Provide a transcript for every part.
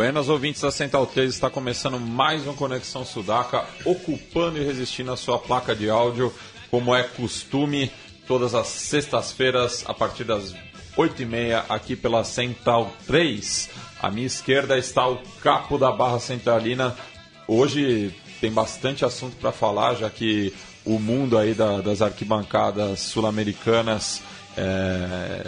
Buenas ouvintes da Central 3, está começando mais um Conexão Sudaca, ocupando e resistindo a sua placa de áudio, como é costume, todas as sextas-feiras, a partir das 8h30, aqui pela Central 3. À minha esquerda está o capo da Barra Centralina. Hoje tem bastante assunto para falar, já que o mundo aí da, das arquibancadas sul-americanas, é,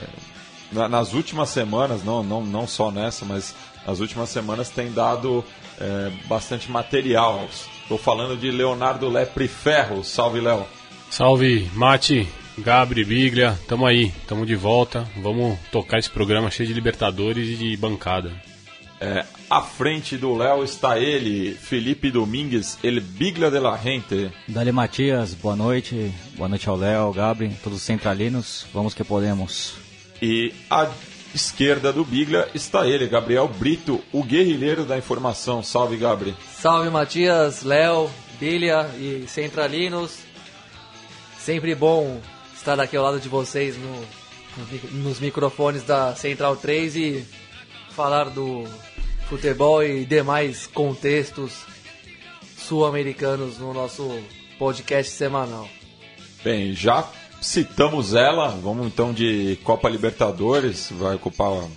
nas últimas semanas, não, não, não só nessa, mas nas últimas semanas tem dado é, bastante material. Estou falando de Leonardo Lepre Ferro. Salve, Léo. Salve, Mate, Gabri, Biglia. Tamo aí, tamo de volta. Vamos tocar esse programa cheio de Libertadores e de bancada. É, à frente do Léo está ele, Felipe Domingues, ele Biglia de la Gente. Dali Matias, boa noite. Boa noite ao Léo, Gabri, todos os centralinos. Vamos que podemos. E a esquerda do Biglia está ele, Gabriel Brito, o guerrilheiro da informação. Salve, Gabriel. Salve, Matias, Léo, Biglia e Centralinos. Sempre bom estar aqui ao lado de vocês no, nos microfones da Central 3 e falar do futebol e demais contextos sul-americanos no nosso podcast semanal. Bem, já citamos ela, vamos então de Copa Libertadores, vai ocupar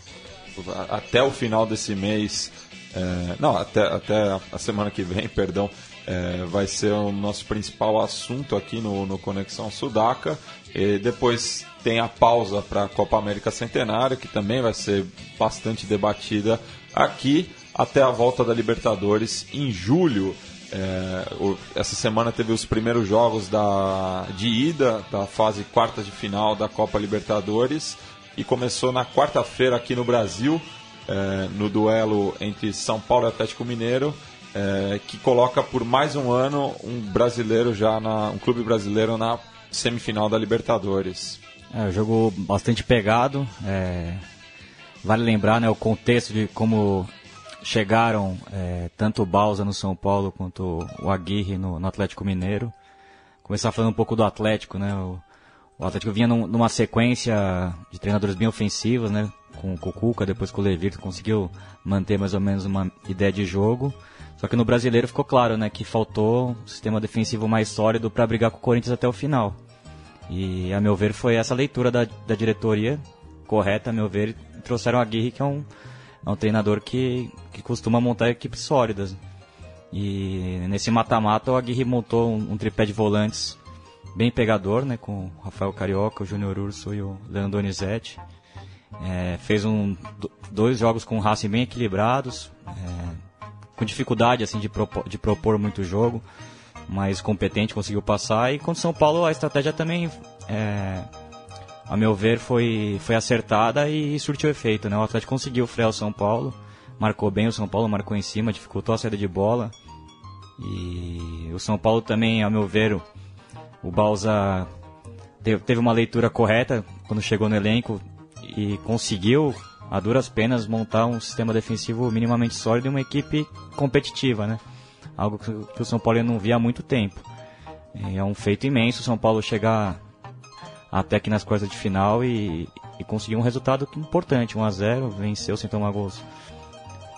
até o final desse mês, é, não, até, até a semana que vem, perdão, é, vai ser o nosso principal assunto aqui no, no Conexão Sudaca. E depois tem a pausa para a Copa América Centenária, que também vai ser bastante debatida aqui, até a volta da Libertadores em julho. É, essa semana teve os primeiros jogos da, de ida da fase quarta de final da Copa Libertadores e começou na quarta-feira aqui no Brasil, é, no duelo entre São Paulo e Atlético Mineiro, é, que coloca por mais um ano um brasileiro já na, um clube brasileiro na semifinal da Libertadores. É, jogo bastante pegado. É, vale lembrar né, o contexto de como chegaram é, tanto o Balsa no São Paulo quanto o Aguirre no, no, Atlético Mineiro. Começar falando um pouco do Atlético, né? O, o Atlético vinha num, numa sequência de treinadores bem ofensivos, né? Com, o Cuca, depois com o Levir, conseguiu manter mais ou menos uma ideia de jogo. Só que no brasileiro ficou claro, né? Que faltou um sistema defensivo mais sólido para brigar com o Corinthians até o final. E, a meu ver, foi essa leitura da, da diretoria correta, a meu ver, trouxeram a Aguirre, que é um é um treinador que, que costuma montar equipes sólidas. E nesse mata-mata o Aguirre montou um, um, tripé de volantes bem pegador, né, com o Rafael Carioca, o Júnior Urso e o Leandro Donizete. É, fez um, dois jogos com o Racing bem equilibrados, é, com dificuldade assim de propor, de propor muito jogo, mas competente, conseguiu passar. E contra o São Paulo a estratégia também é, a meu ver, foi, foi acertada e surtiu efeito. Né? O Atlético conseguiu frear o São Paulo, marcou bem o São Paulo, marcou em cima, dificultou a saída de bola. E o São Paulo também, a meu ver, o Balsa teve uma leitura correta quando chegou no elenco e conseguiu, a duras penas, montar um sistema defensivo minimamente sólido e uma equipe competitiva, né? Algo que o São Paulo não via há muito tempo. É um feito imenso o São Paulo chegar até aqui nas quartas de final e, e conseguiu um resultado importante, 1 a 0 venceu sem tomar gols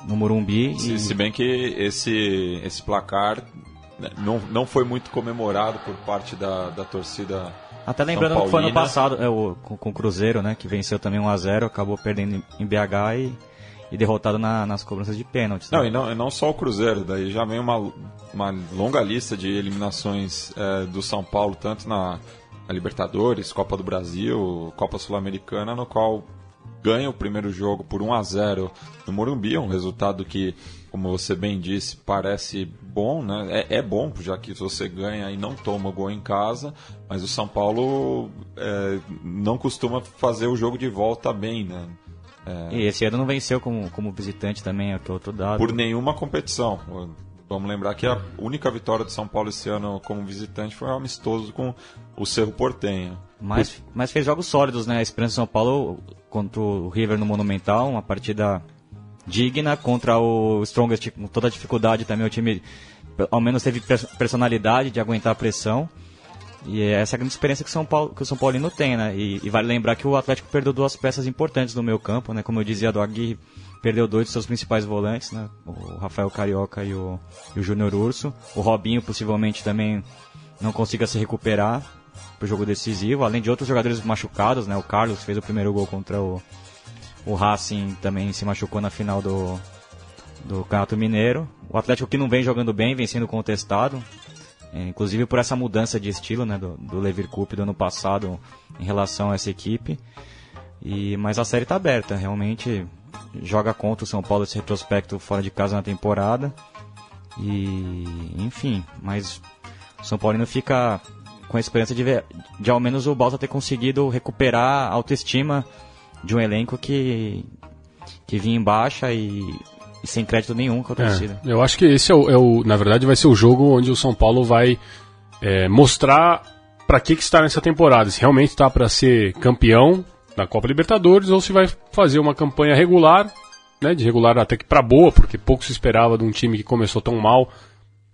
no Morumbi. Se, e... se bem que esse, esse placar né, não, não foi muito comemorado por parte da, da torcida. Até lembrando que foi ano passado, é, o, com, com, o Cruzeiro, né, que venceu também 1 a 0 acabou perdendo em BH e, e derrotado na, nas cobranças de pênaltis. Não, né? e não, e não só o Cruzeiro, daí já vem uma, uma longa lista de eliminações é, do São Paulo, tanto na, a Libertadores, Copa do Brasil, Copa Sul-Americana, no qual ganha o primeiro jogo por 1 a 0 no Morumbi, um resultado que, como você bem disse, parece bom, né? É, é bom, já que você ganha e não toma gol em casa, mas o São Paulo é, não costuma fazer o jogo de volta bem, né? E esse ano não venceu como, como visitante também, é que é outro dado. por nenhuma competição. Vamos lembrar que a única vitória do São Paulo esse ano como visitante foi um amistoso com o Cerro Portenho. Mas, mas fez jogos sólidos, né? A Esperança São Paulo contra o River no Monumental, uma partida digna contra o Strongest com toda a dificuldade também. O time ao menos teve pers- personalidade de aguentar a pressão. E essa é a grande experiência que, São Paulo, que o São Paulino tem, né? E, e vale lembrar que o Atlético perdeu duas peças importantes no meio campo, né? Como eu dizia, do Aguirre perdeu dois de seus principais volantes, né? O Rafael Carioca e o, o Júnior Urso. O Robinho possivelmente também não consiga se recuperar pro jogo decisivo, além de outros jogadores machucados, né? O Carlos fez o primeiro gol contra o, o Racing, também se machucou na final do, do Campeonato Mineiro. O Atlético que não vem jogando bem, vem sendo contestado, é, inclusive por essa mudança de estilo, né? Do, do Levir do ano passado em relação a essa equipe. E, mas a série está aberta, realmente joga contra o São Paulo esse retrospecto fora de casa na temporada. E, enfim, mas o São Paulino fica com a esperança de ver, de ao menos o Balsa ter conseguido recuperar a autoestima de um elenco que, que vinha em baixa e, e sem crédito nenhum com a torcida. É, eu acho que esse é o, é o- na verdade, vai ser o jogo onde o São Paulo vai é, mostrar para que, que está nessa temporada. Se realmente está para ser campeão da Copa Libertadores ou se vai fazer uma campanha regular, né, de regular até que para boa, porque pouco se esperava de um time que começou tão mal,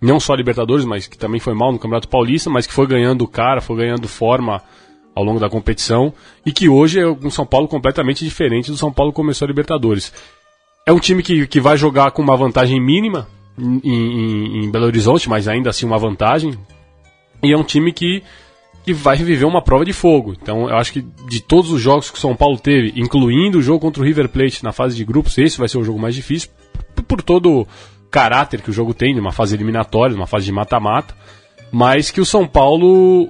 não só a Libertadores, mas que também foi mal no Campeonato Paulista, mas que foi ganhando cara, foi ganhando forma ao longo da competição e que hoje é um São Paulo completamente diferente do São Paulo que começou a Libertadores. É um time que, que vai jogar com uma vantagem mínima em, em- em Belo Horizonte, mas ainda assim uma vantagem. E é um time que, que vai viver uma prova de fogo. Então eu acho que de todos os jogos que o São Paulo teve, incluindo o jogo contra o River Plate na fase de grupos, esse vai ser o jogo mais difícil, por, todo o caráter que o jogo tem, numa fase eliminatória, numa fase de mata-mata. Mas que o São Paulo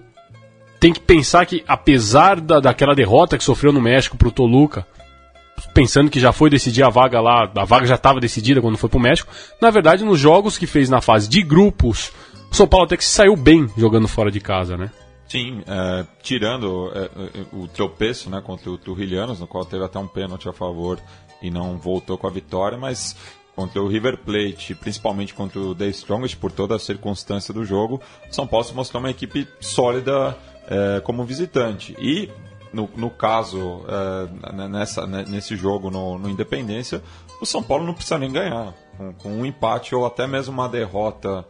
tem que pensar que, apesar da, daquela derrota que sofreu no México pro Toluca, pensando que já foi decidir a vaga lá, a vaga já estava decidida quando foi pro México. Na verdade, nos jogos que fez na fase de grupos, o São Paulo até que se saiu bem jogando fora de casa, né? Sim, é, tirando é, é, o tropeço né, contra o Turrilhanos, no qual teve até um pênalti a favor e não voltou com a vitória, mas contra o River Plate, principalmente contra o The Strongest, por toda a circunstância do jogo, São Paulo se mostrou uma equipe sólida é, como visitante. E no, no caso, é, nessa, nesse jogo no, no Independência, o São Paulo não precisa nem ganhar. Com, com um empate ou até mesmo uma derrota.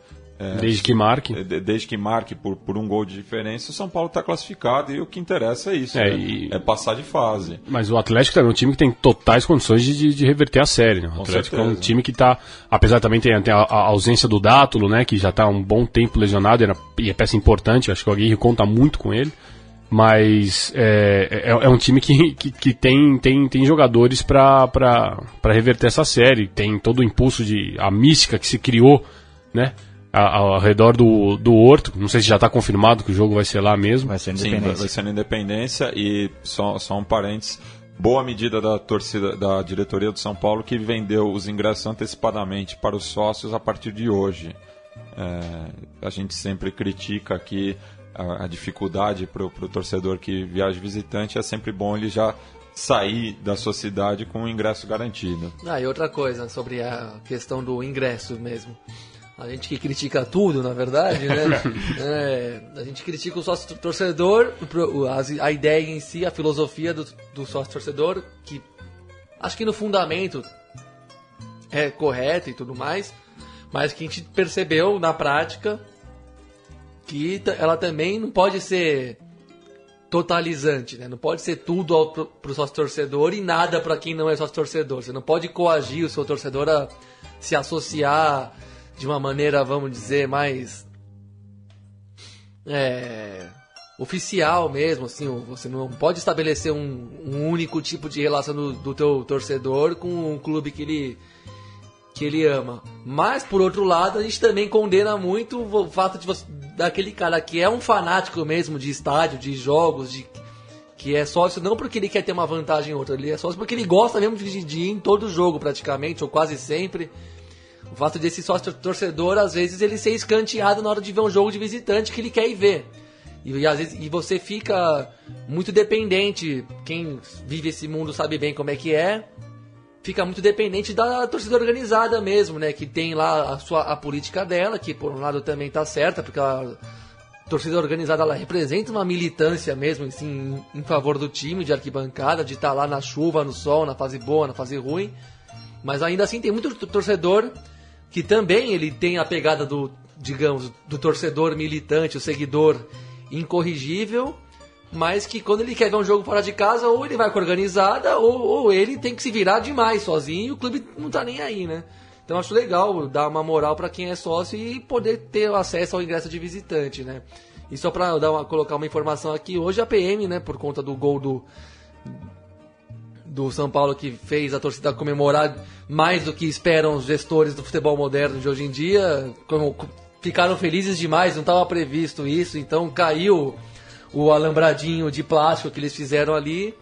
É, Desde que marque. de- desde que marque por, por um gol de diferença, o São Paulo está classificado e o que interessa é isso, É, né? e- é passar de fase. Mas o Atlético também é um time que tem totais condições de, de- de reverter a série. Né? O Atlético é um certeza. time que está, apesar também tem, tem a, a ausência do Dátulo, né, que já está há um bom tempo lesionado era, e é peça importante, acho que o Aguirre conta muito com ele. Mas é, é, é um time que, que, que tem, tem, tem jogadores para reverter essa série. Tem todo o impulso de. a mística que se criou, né? A- Ao, redor do, do Horto. Não sei se já está confirmado que o jogo vai ser lá mesmo. Vai ser Sim, vai, independência. vai ser na Independência e só, só um parênteses. Boa medida da torcida, da diretoria do São Paulo que vendeu os ingressos antecipadamente para os sócios a partir de hoje. É, a gente sempre critica aqui a, a dificuldade para o torcedor que viaja visitante. É sempre bom ele já sair da sua cidade com o ingresso garantido. Ah, e outra coisa sobre a questão do ingresso mesmo. A gente que critica tudo, na verdade, né? É, a gente critica o sócio torcedor, o o- a ideia em si, a filosofia do, do sócio torcedor, que acho que no fundamento é correta e tudo mais, mas que a gente percebeu na prática que ela também não pode ser totalizante, né? Não pode ser tudo pro, pro sócio torcedor e nada para quem não é sócio torcedor. Você não pode coagir o seu torcedor a se associar de uma maneira, vamos dizer, mais é, oficial mesmo, assim, você não pode estabelecer um, um único tipo de relação do, do teu torcedor com um clube que ele que ele ama. Mas por outro lado, a gente também condena muito o fato de você, daquele cara que é um fanático mesmo de estádio, de jogos, de que é sócio não porque ele quer ter uma vantagem ou outra, ele é sócio porque ele gosta mesmo de, de ir em todo jogo praticamente ou quase sempre. O fato desse sócio torcedor, às vezes, ele ser escanteado na hora de ver um jogo de visitante que ele quer ir ver. E, e às vezes e você fica muito dependente. Quem vive esse mundo sabe bem como é que é. Fica muito dependente da torcida organizada mesmo, né? Que tem lá a sua a política dela, que por um lado também tá certa, porque a torcida organizada ela representa uma militância mesmo, assim, em, em favor do time, de arquibancada, de estar lá na chuva, no sol, na fase boa, na fase ruim. Mas ainda assim tem muito torcedor que também ele tem a pegada do, digamos, do torcedor militante, o seguidor incorrigível, mas que quando ele quer ver um jogo fora de casa, ou ele vai com a organizada, ou, ou ele tem que se virar demais sozinho e o clube não tá nem aí, né? Então acho legal dar uma moral para quem é sócio e poder ter acesso ao ingresso de visitante, né? E só para dar uma, colocar uma informação aqui, hoje a PM, né, por conta do gol do do São Paulo que fez a torcida comemorar mais do que esperam os gestores do futebol moderno de hoje em dia, como, ficaram felizes demais, não estava previsto isso, então caiu o alambradinho de plástico que eles fizeram ali.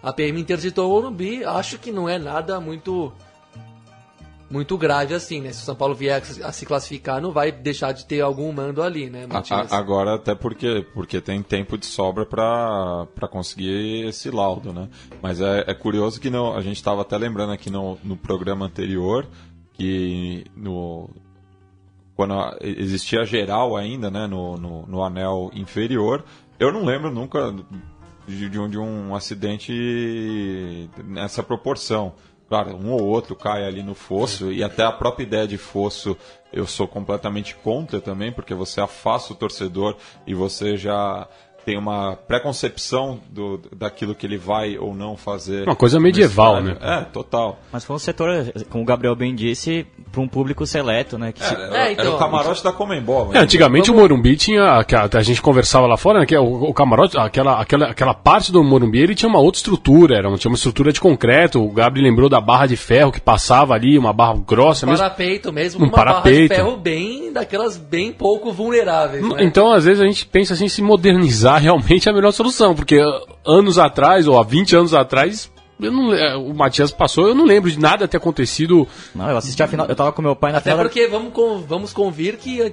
A PM interditou o Morumbi. Acho que não é nada muito muito grave assim, né? Se o São Paulo vier a se classificar, não vai deixar de ter algum mando ali, né? A, agora até porque porque tem tempo de sobra para conseguir esse laudo, né? Mas é, é curioso que não, a gente estava até lembrando aqui no, no programa anterior que no quando existia geral ainda, né, no, no, no anel inferior, eu não lembro nunca de, de, um, de um acidente nessa proporção. Claro, um ou outro cai ali no fosso, e até a própria ideia de fosso eu sou completamente contra também, porque você afasta o torcedor e você já tem uma preconcepção do, daquilo que ele vai ou não fazer. Uma coisa medieval, né? É, total. Mas foi um setor, como o Gabriel bem disse, para um público seleto, né? Que é, se... é, então, era o camarote da Comembol. É, antigamente vamos... o Morumbi tinha, a, gente conversava lá fora, né, que é o, o, camarote, aquela, aquela, aquela parte do Morumbi, ele tinha uma outra estrutura, era, tinha uma estrutura de concreto, o Gabriel lembrou da barra de ferro que passava ali, uma barra grossa um mesmo. Parapeito mesmo, um uma parapeito. barra de ferro bem, daquelas bem pouco vulneráveis. Né? Então, às vezes a gente pensa assim, se modernizar realmente é a melhor solução, porque anos atrás, ou há 20 anos atrás, eu não, o Matias passou, eu não lembro de nada ter acontecido. Não, eu assisti a final, eu tava com meu pai na Até. Até porque vamos, vamos convir que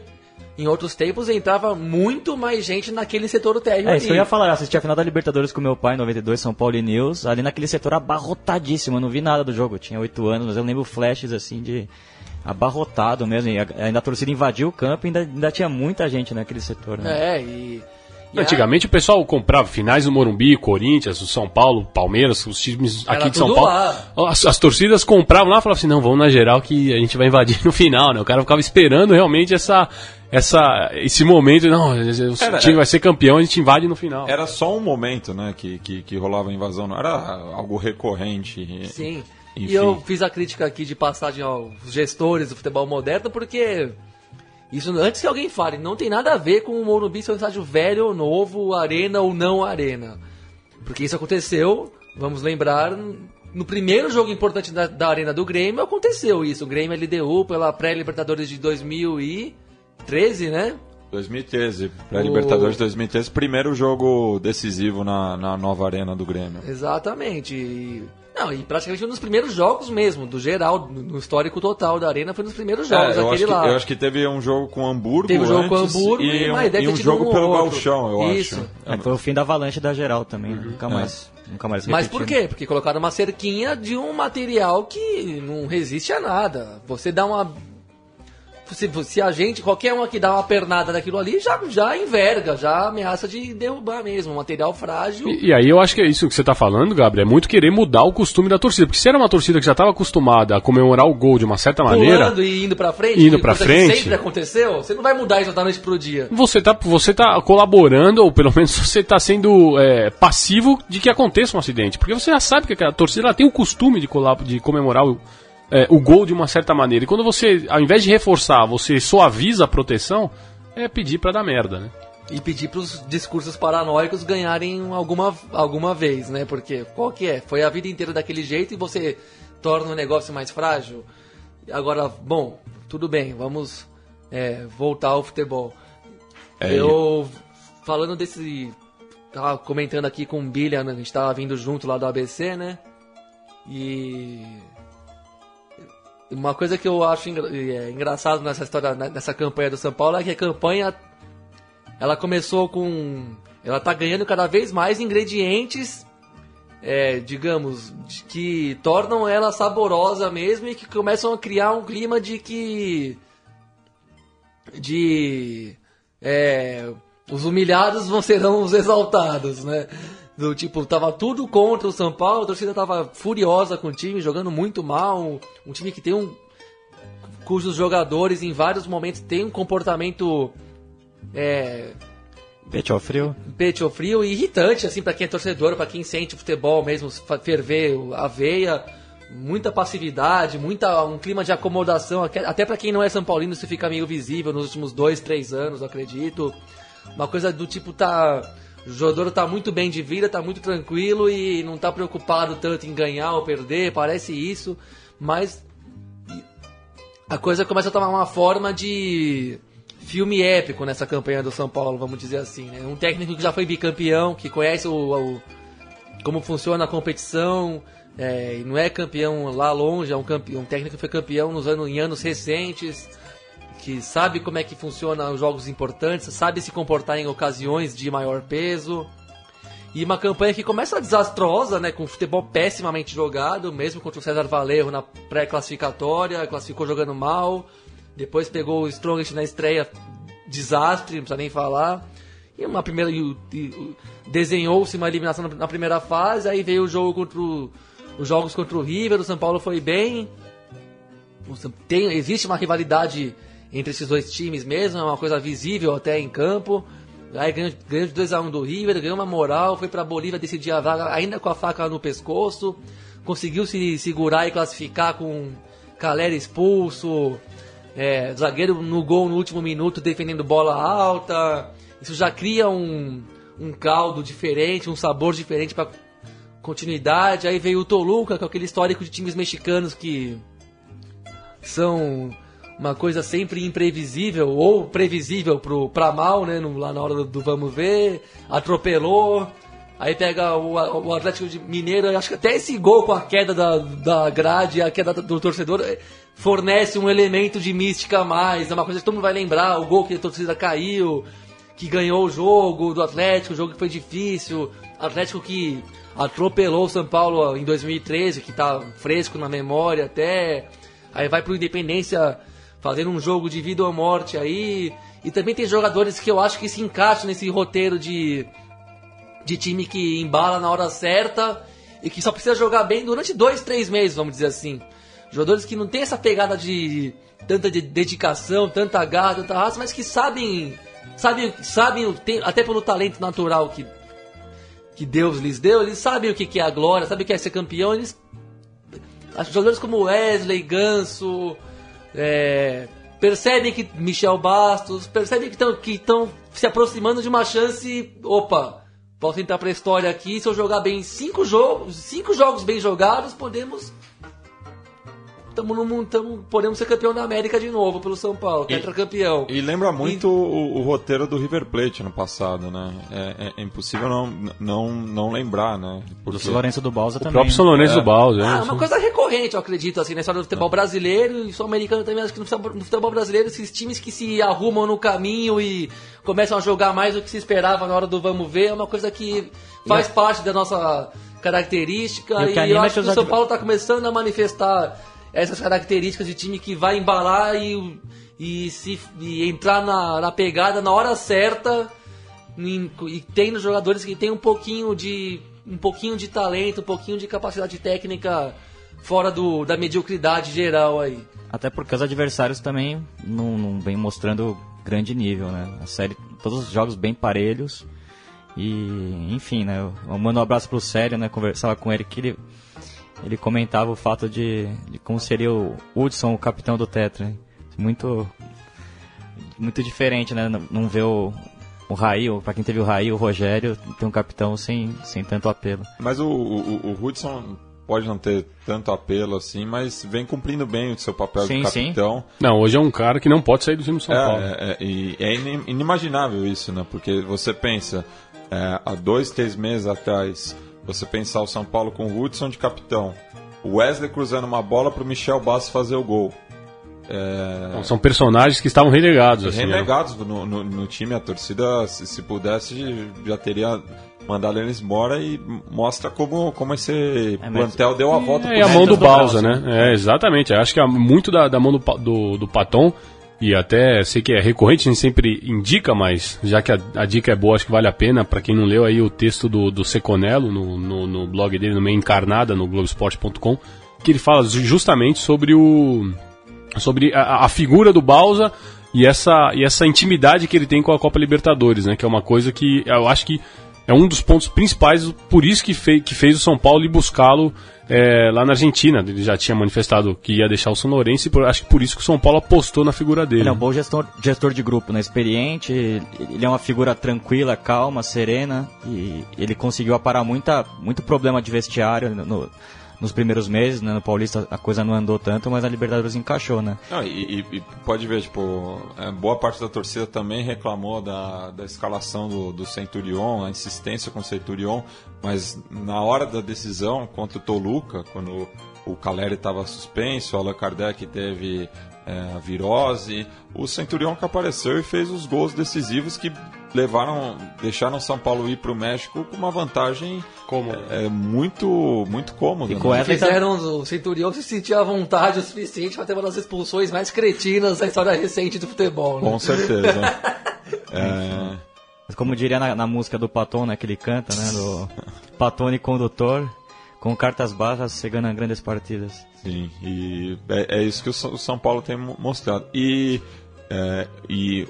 em outros tempos entrava muito mais gente naquele setor térreo. É, isso eu ia falar, eu assisti a final da Libertadores com meu pai, em 92, São Paulo e News, ali naquele setor abarrotadíssimo, eu não vi nada do jogo, eu tinha 8 anos, mas eu lembro flashes assim de abarrotado mesmo, e ainda a torcida invadiu o campo e ainda, ainda tinha muita gente naquele setor. Né? É, e Antigamente o pessoal comprava finais do Morumbi, Corinthians, o São Paulo, Palmeiras, os times aqui de São Paulo. As, as, torcidas compravam lá e falavam assim: não, vamos na geral que a gente vai invadir no final, né? O cara ficava esperando realmente essa. Essa, esse momento, não, o era, time vai ser campeão, a gente invade no final. Era só um momento, né, que, que, que rolava a invasão, não era algo recorrente. Sim. Enfim. E eu fiz a crítica aqui de passagem aos gestores do futebol moderno, porque isso antes que alguém fale, não tem nada a ver com o Morumbi ser um estádio velho ou novo, arena ou não arena. Porque isso aconteceu, vamos lembrar, no primeiro jogo importante da, da arena do Grêmio aconteceu isso. O Grêmio LDU pela pré-Libertadores de 2013, né? 2013, pré-Libertadores o... 2013, primeiro jogo decisivo na, na nova arena do Grêmio. Exatamente. E não, e praticamente um dos primeiros jogos mesmo, do geral, no histórico total da Arena, foi um dos primeiros jogos, é, eu aquele acho lá. Que, eu acho que teve um jogo com Hamburgo Teve um jogo com Hamburgo e, um, e um jogo um pelo outro. Galchão, eu Isso. acho. É, foi o fim da avalanche da geral também, uhum. nunca mais. É. Nunca mais Mas por quê? Porque colocaram uma cerquinha de um material que não resiste a nada. Você dá uma se, se a gente, qualquer um aqui dá uma pernada daquilo ali, já, já enverga, já ameaça de derrubar mesmo, material frágil. E, e aí eu acho que é isso que você está falando, Gabriel, é muito querer mudar o costume da torcida. Porque se era uma torcida que já estava acostumada a comemorar o gol de uma certa maneira. Pulando e indo pra frente, indo pra frente. sempre aconteceu, você não vai mudar isso da noite pro dia. Você está você tá colaborando, ou pelo menos você está sendo é, passivo de que aconteça um acidente. Porque você já sabe que a torcida ela tem o costume de, de comemorar o é, o gol de uma certa maneira. E quando você, ao invés de reforçar, você suaviza a proteção, é pedir para dar merda, né? E pedir para os discursos paranoicos ganharem alguma, alguma vez, né? Porque qual que é? Foi a vida inteira daquele jeito e você torna o negócio mais frágil. Agora, bom, tudo bem, vamos é, voltar ao futebol. É, eu, falando desse. Tava comentando aqui com o Billian, a gente tava vindo junto lá do ABC, né? E uma coisa que eu acho engra é, engraçado nessa história, né, nessa campanha do São Paulo é que a campanha ela começou com. Ela tá ganhando cada vez mais ingredientes, é, digamos, que tornam ela saborosa mesmo e que começam a criar um clima de que. de. é, os humilhados vão serão os exaltados, né? Do tipo, tava tudo contra o São Paulo, a torcida tava furiosa com o time, jogando muito mal. Um, time que tem um. cujos jogadores em vários momentos têm um comportamento. É, Pete ao frio. peito frio e irritante, assim, pra quem é torcedor, pra quem sente o futebol mesmo, ferver a veia, muita passividade, muita, um clima de acomodação, até pra quem não é São Paulino, isso fica meio visível nos últimos dois, três anos, acredito. Uma coisa do tipo, tá. O jogador tá muito bem de vida, tá muito tranquilo e não tá preocupado tanto em ganhar ou perder, parece isso, mas a coisa começa a tomar uma forma de filme épico nessa campanha do São Paulo, vamos dizer assim. Né? Um técnico que já foi bicampeão, que conhece o, o- como funciona a competição, é, não é campeão lá longe, é um, campe, um técnico que foi campeão nos anos, em anos recentes, que sabe como é que funciona os jogos importantes, sabe se comportar em ocasiões de maior peso. E uma campanha que começa desastrosa, né, com futebol pessimamente jogado, mesmo contra o César Valerro na pré-classificatória, classificou jogando mal. Depois pegou o Strongest na estreia, desastre, não precisa nem falar. E uma primeira desenhou-se uma eliminação na, primeira fase, aí veio o jogo contra o, os jogos contra o River, o São Paulo foi bem. Tem, existe uma rivalidade entre esses dois times mesmo, é uma coisa visível até em campo. Aí ganhou, de 2x1 do River, ganhou uma moral, foi pra Bolívia decidir a vaga ainda com a faca no pescoço. Conseguiu se segurar e classificar com Calera expulso, é, zagueiro no gol no último minuto defendendo bola alta. Isso já cria um, um caldo diferente, um sabor diferente para continuidade. Aí veio o Toluca, com aquele histórico de times mexicanos que são uma coisa sempre imprevisível ou previsível pro, pra mal, né? no- lá na hora do, do vamos ver, atropelou. Aí pega o, o Atlético Mineiro, acho que até esse gol com a queda da, da grade, a queda do torcedor, eh, fornece um elemento de mística a mais. É uma coisa que todo mundo vai lembrar, o gol que a torcida caiu, que ganhou o jogo do Atlético, o jogo que foi difícil. Atlético que atropelou o São Paulo em 2013, que tá fresco na memória até. Aí vai pro Independência fazendo um jogo de vida ou morte aí. E também tem jogadores que eu acho que se encaixam nesse roteiro de, de time que embala na hora certa e que só precisa jogar bem durante dois, três meses, vamos dizer assim. Jogadores que não tem essa pegada de tanta de- dedicação, tanta garra, tanta raça, mas que sabem, sabem, sabem até pelo talento natural que, que Deus lhes deu, eles sabem o que é a glória, sabem o que é ser campeão, eles jogadores como Wesley, Ganso, é, percebem que Michel Bastos, percebem que estão se aproximando de uma chance. Opa, posso entrar pra história aqui. Se eu jogar bem cinco jogos, cinco jogos bem jogados, podemos. Tamo no, mundo- tamo, podemos ser campeão da América de novo pelo São Paulo, tetracampeão. E lembra muito o, o roteiro do River Plate no passado, né? É, é- é impossível não, não, não lembrar, né? Do Porque- São Lourenço do Balsa O também. próprio São Lourenço É. do Balde, Ah, né? é uma coisa recorrente, eu acredito, assim, na história do futebol brasileiro e sul-americano também. Acho que no futebol, no futebol brasileiro, esses times que se arrumam no caminho e começam a jogar mais do que se esperava na hora do vamos ver, é uma coisa que faz parte da nossa característica. E o E, eu é acho que o São Paulo está começando a manifestar essas características de time que vai embalar e, e, se, e entrar na, na pegada na hora certa em- e tem jogadores que tem um pouquinho de um pouquinho de talento, um pouquinho de capacidade técnica fora do, da mediocridade geral aí. Até porque os adversários também não, não vem mostrando grande nível, né? A série, todos os jogos bem parelhos. E, enfim, né? Eu, mando um abraço pro Sério, né? Conversava com ele que ele, ele comentava o fato de, de como seria o Hudson, o capitão do Tetra. né? Muito, muito diferente, né? Não, não ver o, o Raí, pra quem teve o Raí, o Rogério, ter um capitão sem, sem tanto apelo. Mas o, o, o Hudson pode não ter tanto apelo assim, mas vem cumprindo bem o seu papel Sim, de sim. capitão. Não, hoje é um cara que não pode sair do time do São Paulo. É, é, é, e é inim- inimaginável isso, né? Porque você pensa, é, há dois, três meses atrás, você pensar o São Paulo com o Hudson de capitão, o Wesley cruzando uma bola para o Michel Bastos fazer o gol. É, Então, são personagens que estavam relegados. Assim, né? renegados no, no, no time. A torcida, se, se pudesse, já teria mandado eles embora e mostra como, como esse mas- plantel deu a volta É, e a mão do Balsa, braço, né? É, exatamente. Eu Acho que é muito da, da mão do, do, do Paton, e até sei que é recorrente, a gente sempre indica, mas já que a, a dica é boa, acho que vale a pena. Pra quem não leu aí o texto do, do Seconello no, no, no blog dele, no Meia Encarnada, no Globesport.com, que ele fala ju- justamente sobre o. sobre a, a figura do Balsa e essa, e essa intimidade que ele tem com a Copa Libertadores, né? Que é uma coisa que eu acho que é um dos pontos principais, por isso que, fei, que fez o São Paulo ir buscá-lo é, lá na Argentina. Ele já tinha manifestado que ia deixar o São Lourenço e por- acho que por isso que o São Paulo apostou na figura dele. Ele é um bom gestor, gestor de grupo, né? Experiente, ele é uma figura tranquila, calma, serena e ele conseguiu aparar muita, muito problema de vestiário no- nos primeiros meses, né? No Paulista a coisa não andou tanto, mas a Libertadores encaixou, né? Não, e, e- pode ver, tipo, é, boa parte da torcida também reclamou da, da escalação do, do Centurion, a insistência com o Centurion, mas na hora da decisão contra o Toluca, quando o Caleri estava suspenso, o Allan Kardec teve é, virose, o Centurion que apareceu e fez os gols decisivos que levaram, deixaram o São Paulo ir para o México com uma vantagem Como? é, muito, muito cômoda. E com né? essa- Fizeram o Centurião se sentir à vontade o suficiente para ter uma das expulsões mais cretinas da história recente do futebol, né? Com certeza. É, Mas como diria na, na música do Paton, né? Que ele canta, né? Do Patone Condutor, com cartas bajas, você ganha grandes partidas. Sim, e é, é isso que o São o São Paulo tem mo- mostrado. E, é, e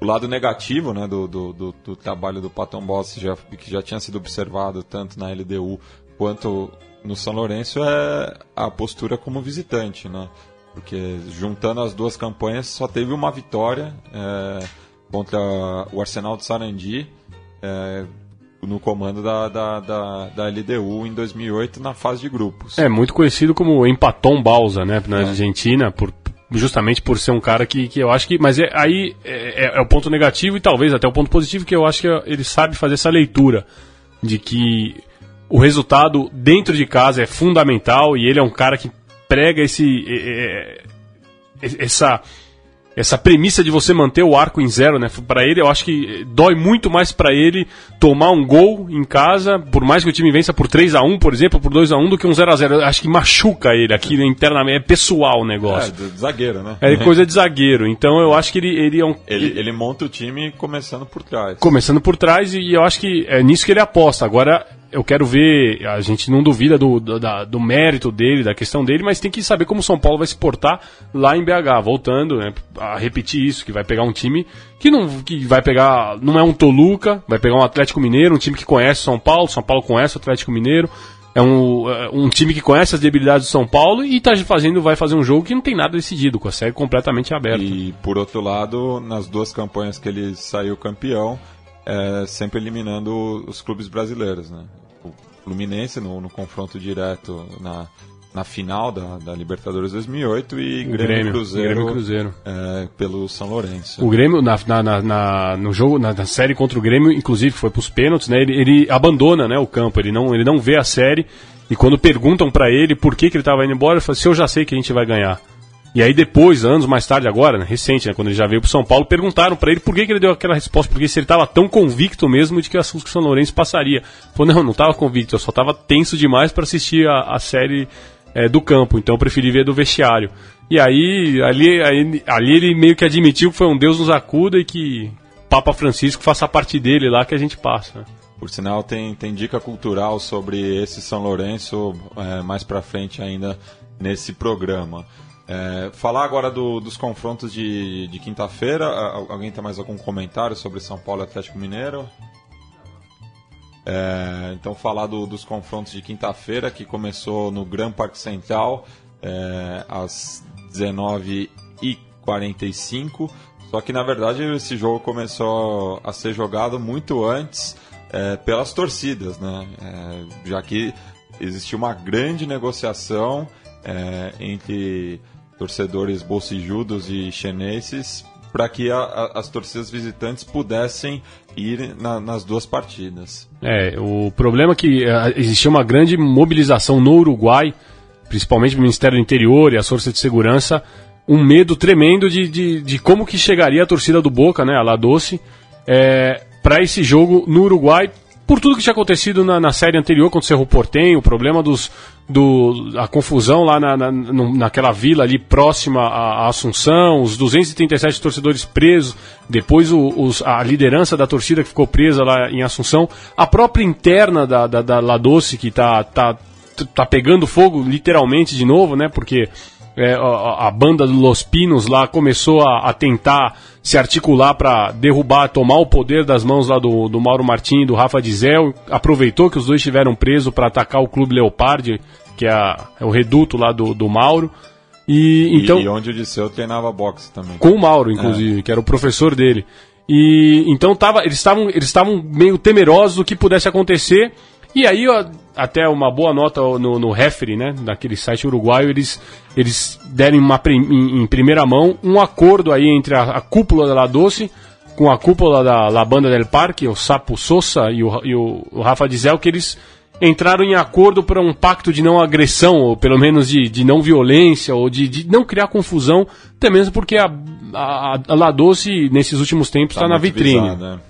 o lado negativo né, do, do, do- do trabalho do Paton Boss, já, que já tinha sido observado tanto na LDU quanto no São Lourenço, é a postura como visitante. Né? Porque juntando as duas campanhas, só teve uma vitória é, contra o Arsenal de Sarandi. é, no comando da, da, da, da LDU em 2008 na fase de grupos. É muito conhecido como Empaton Balsa, né, na Argentina, por, justamente por ser um cara que, que eu acho que. Mas é, aí é, é- é o ponto negativo e talvez até o ponto positivo, que eu acho que ele sabe fazer essa leitura de que o resultado dentro de casa é fundamental e ele é um cara que prega esse. é, é, essa. Essa premissa de você manter o arco em zero, né? Para ele, eu acho que dói muito mais para ele tomar um gol em casa, por mais que o time vença por 3 a 1 por exemplo, por 2 a 1 do que um 0 a 0 Eu Acho que machuca ele aqui né, internamente, é pessoal o É, negócio. do zagueiro, né? É, coisa de zagueiro. Então eu acho que ele, ele é um. Ele, ele monta o time começando por trás. Começando por trás, e eu acho que é nisso que ele aposta. Agora, eu quero ver, a gente não duvida do, do, da- do mérito dele, da questão dele, mas tem que saber como o São Paulo vai se portar lá em BH. Voltando né, a repetir isso, que vai pegar um time que não que vai pegar, não é um Toluca, vai pegar um Atlético Mineiro, um time que conhece São Paulo, São Paulo conhece o Atlético Mineiro. É um, é um time que conhece as debilidades do São Paulo e tá fazendo, vai fazer um jogo que não tem nada decidido, com a série completamente aberta. E por outro lado, nas duas campanhas que ele saiu campeão, é, sempre eliminando os clubes brasileiros, né? Fluminense no, no confronto direto na, na final da, da Libertadores 2008 e O Grêmio, Cruzeiro, Grêmio Cruzeiro. é, pelo São Lourenço. O Grêmio, na, na- na- no jogo, na, na série contra o Grêmio, inclusive foi pros pênaltis, né? Ele, ele abandona né, o campo, ele não, ele não vê a série. E quando perguntam pra ele por que, que ele tava indo embora, ele fala: se eu já sei que a gente vai ganhar. E aí depois, anos mais tarde, agora, né, recente, né, quando ele já veio pro São Paulo, perguntaram pra ele por que, que ele deu aquela resposta, porque se ele tava tão convicto mesmo de que a São Lourenço passaria. Falou, não, não tava convicto, eu só tava tenso demais pra assistir a, a série é, do campo, então eu preferi ver do vestiário. E aí, ali, aí, ali ele meio que admitiu que foi um Deus nos acuda e que Papa Francisco faça parte dele lá que a gente passa. Por sinal, tem, tem dica cultural sobre esse São Lourenço é, mais pra frente ainda nesse programa. É, falar agora do- dos confrontos de, de quinta-feira. Alguém tem mais algum comentário sobre São Paulo e Atlético Mineiro? É, então, falar do- dos confrontos de quinta-feira, que começou no Gran Parque Central, é, às 19h45. Só que, na verdade, esse jogo começou a ser jogado muito antes é, pelas torcidas, né? É, já que existiu uma grande negociação é, entre torcedores bolsijudos e chineses para que a- a- as torcidas visitantes pudessem ir na- nas duas partidas. É, o problema é que eh, existia uma grande mobilização no Uruguai, principalmente o Ministério do Interior e as forças de segurança, um medo tremendo de, de, de como que chegaria a torcida do Boca, né, a La Doce, é, para esse jogo no Uruguai, por tudo que tinha acontecido na, na série anterior contra o Cerro Portenho, o problema dos, do, a confusão lá na, na, naquela vila ali próxima à, Assunção, os 237 torcedores presos, depois o, os, a liderança da torcida que ficou presa lá em Assunção, a própria interna da, da, da La Doce que está tá, tá pegando fogo literalmente de novo, né? Porque é, a, a, banda do Los Pinos lá começou a, a tentar se articular para derrubar, tomar o poder das mãos lá do, do Mauro Martins e do Rafa Dizel. Aproveitou que os dois estiveram presos para atacar o Clube Leopard, que é, a, é, o reduto lá do, do Mauro. E, então, e onde o Disseu treinava boxe também. Com o Mauro, inclusive, é. que era o professor dele. E então tava, eles estavam eles meio temerosos do que pudesse acontecer. E aí, ó, até uma boa nota no, no referee, né, daquele site uruguaio, eles, eles deram uma, em, em primeira mão um acordo aí entre a, a, cúpula da La Doce com a cúpula da La Banda del Parque, o Sapo Sosa e o, e o, o Rafa Dizel, que eles entraram em acordo para um pacto de não agressão, ou pelo menos de, de não violência, ou de, de não criar confusão, até mesmo porque a, a, a La Doce, nesses últimos tempos, está tá na vitrine. Visada, né?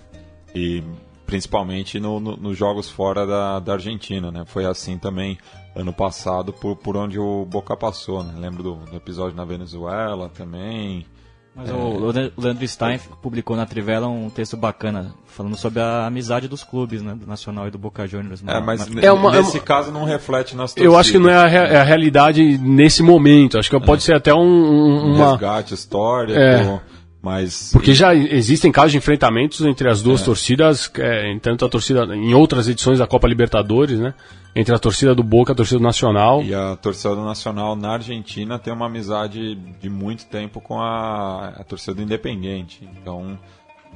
E principalmente no, no, nos jogos fora da, da Argentina, né? Foi assim também ano passado por, por onde o Boca passou, né? Lembro do, do episódio na Venezuela também. Mas é... o Leandro Stein publicou na Trivela um texto bacana falando sobre a amizade dos clubes, né, do Nacional e do Boca Juniors. É, mas é uma, nesse é uma... caso não reflete nas torcidas. Eu acho que não é a, é a realidade nesse momento. Acho que pode é. ser até um, um uma resgate histórico. É. Mas porque já existem casos de enfrentamentos entre as duas é. torcidas, é, tanto a torcida em outras edições da Copa Libertadores, né? Entre a torcida do Boca e a torcida do Nacional. E a torcida do Nacional na Argentina tem uma amizade de muito tempo com a, a torcida do Independente. Então,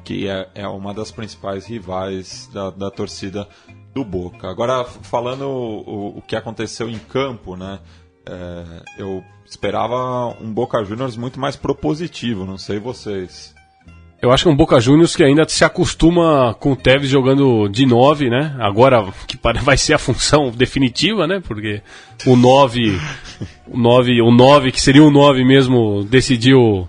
que é, é uma das principais rivais da, da torcida do Boca. Agora, falando o, o que aconteceu em campo, né? É, eu esperava um Boca Juniors muito mais propositivo, não sei vocês. Eu acho que é um Boca Juniors que ainda se acostuma com o Tevez jogando de 9, né? Agora que vai ser a função definitiva, né? Porque o 9, o 9, o 9 que seria o 9 mesmo, decidiu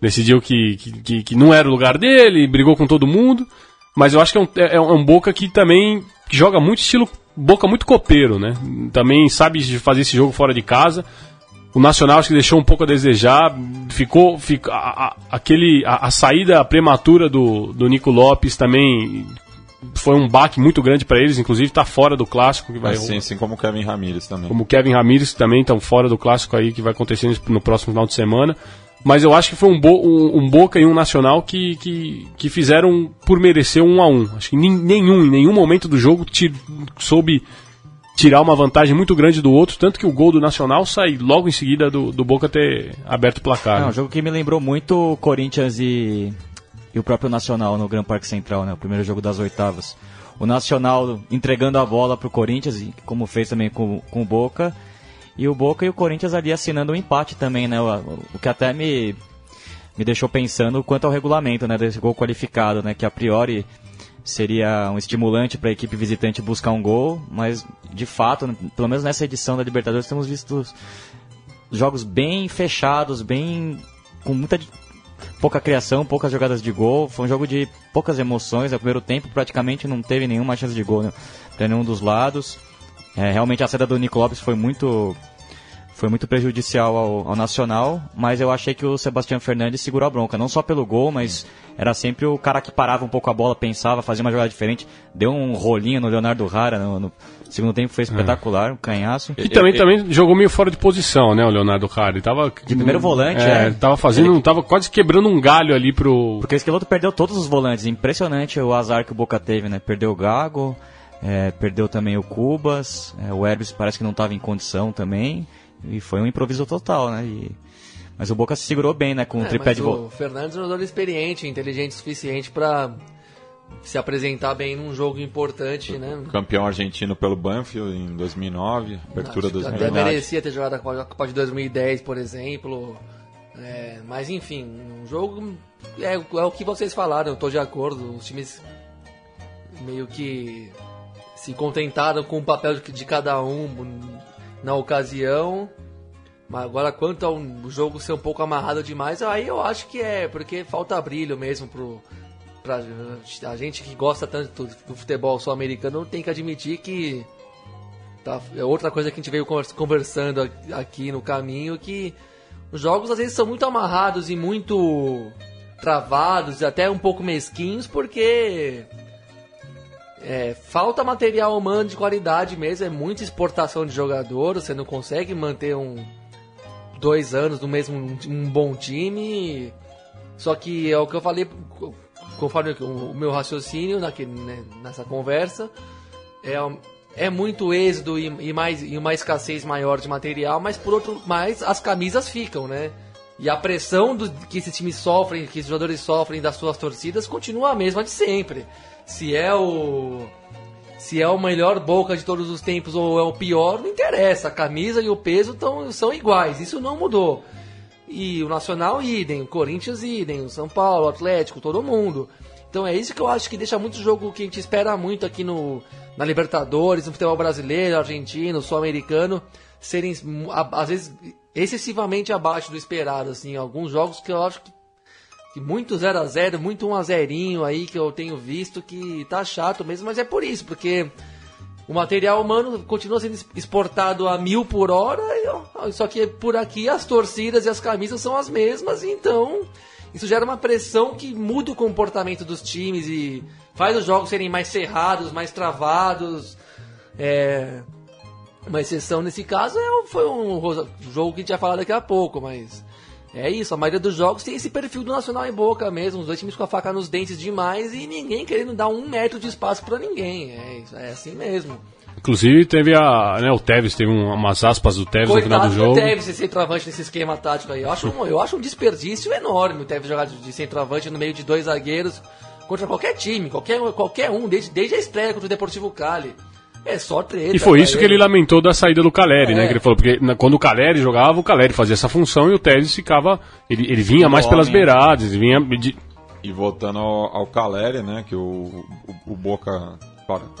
decidiu que, que, que, não era o lugar dele, brigou com todo mundo. Mas eu acho que é um, é, é um Boca que também joga muito estilo Boca muito copeiro, né? Também sabe fazer esse jogo fora de casa. O Nacional acho que deixou um pouco a desejar. Ficou, ficou a, a, aquele, a, a, saída prematura do, do Nico Lopes também foi um baque muito grande para eles. Inclusive está fora do clássico que vai. Sim, assim como o Kevin Ramírez também. Como o Kevin Ramírez também estão fora do clássico aí que vai acontecer no próximo final de semana. Mas eu acho que foi um, Bo, um, um, Boca e um Nacional que, que, que fizeram por merecer um a um. Acho que nenhum, em nenhum momento do jogo tir, soube tirar uma vantagem muito grande do outro, tanto que o gol do Nacional sai logo em seguida do, do Boca ter aberto o placar. É um jogo que me lembrou muito Corinthians e, e o próprio Nacional no Gran Parque Central, né? O primeiro jogo das oitavas. O Nacional entregando a bola para o Corinthians, como fez também com, com o Boca, e o Boca e o Corinthians ali assinando um empate também, né? O, o que até me, me deixou pensando quanto ao regulamento, né? Desse gol qualificado, né? Que a priori seria um estimulante para a equipe visitante buscar um gol, mas de fato, pelo menos nessa edição da Libertadores, temos visto jogos bem fechados, bem com muita pouca criação, poucas jogadas de gol. Foi um jogo de poucas emoções. No primeiro tempo praticamente não teve nenhuma chance de gol né, para nenhum dos lados. É, realmente a saída do Nico Lopes foi muito foi muito prejudicial ao, ao, Nacional, mas eu achei que o Sebastião Fernandes segurou a bronca, não só pelo gol, mas era sempre o cara que parava um pouco a bola, pensava, fazia uma jogada diferente, deu um rolinho no Leonardo Rara no, no segundo tempo, foi espetacular, um canhaço. E também, também jogou meio fora de posição, né, o Leonardo Rara, ele tava... De primeiro volante, é. é. Tava fazendo, ele... tava quase quebrando um galho ali pro... Porque o Esqueloto perdeu todos os volantes, impressionante o azar que o Boca teve, né, perdeu o Gago... É, perdeu também o Cubas, é, o Hermes parece que não estava em condição também. E foi um improviso total, né? E... Mas o Boca se segurou bem, né? Com é, o tripé de gol. O Fernandes é um jogador experiente, inteligente o suficiente para se apresentar bem num jogo importante, né? Campeão argentino pelo Banfield em 2009, abertura Acho 2009. Até merecia ter jogado a Copa de 2010, por exemplo. É, mas enfim, um jogo é, é, o que vocês falaram, eu tô de acordo. Os times meio que se contentaram com o papel de cada um na ocasião. Mas agora, quanto ao jogo ser um pouco amarrado demais, aí eu acho que é porque falta brilho mesmo pro, pra a gente que gosta tanto do futebol sul-americano tem que admitir que tá, é outra coisa que a gente veio conversando aqui no caminho que os jogos às vezes são muito amarrados e muito travados e até um pouco mesquinhos porque é, falta material humano de qualidade mesmo, é muita exportação de jogador, você não consegue manter um dois anos no mesmo um bom time. Só que é o que eu falei, conforme o meu raciocínio naquele, né, nessa conversa, é, é muito êxodo e, e, mais, e uma escassez maior de material, mas por outro, mais as camisas ficam, né? E a pressão do, que esses times sofrem, que os jogadores sofrem das suas torcidas continua a mesma de sempre. Se é o se é o melhor Boca de todos os tempos ou é o pior, não interessa. A camisa e o peso tão, são iguais. Isso não mudou. E o Nacional, idem. O Corinthians, idem. O São Paulo, o Atlético, todo mundo. Então é isso que eu acho que deixa muito jogo que a gente espera muito aqui no, na Libertadores, no futebol brasileiro, argentino, sul-americano, serem às vezes excessivamente abaixo do esperado. Assim, alguns jogos que eu acho que muito 0 a 0 muito 1 a 0 aí que eu tenho visto que tá chato mesmo, mas é por isso, porque o material humano continua sendo exportado a mil por hora, só que por aqui as torcidas e as camisas são as mesmas, então isso gera uma pressão que muda o comportamento dos times e faz os jogos serem mais cerrados, mais travados. É... Uma exceção nesse caso é, foi um jogo que a gente vai falar daqui a pouco, mas é isso, a maioria dos jogos tem esse perfil do Nacional em boca mesmo, os dois times com a faca nos dentes demais e ninguém querendo dar um metro de espaço para ninguém. É, isso, é assim mesmo. Inclusive teve a. Né, o Tevez, teve umas aspas do Tevez Coitado no final do jogo. o Tevez, esse centroavante nesse esquema tático aí. Eu acho, um, eu acho um desperdício enorme o Tevez jogar de centroavante no meio de dois zagueiros contra qualquer time, qualquer, qualquer um, desde, desde a estreia contra o Deportivo Cali. É só treta. E foi isso que ele lamentou da saída do Caleri, né? é. né? Que ele falou, porque quando o Caleri jogava, o Caleri fazia essa função e o Tevez ficava. Ele, ele vinha mais pelas beiradas, vinha. De... E voltando ao, ao Caleri, né? Que o, o, o Boca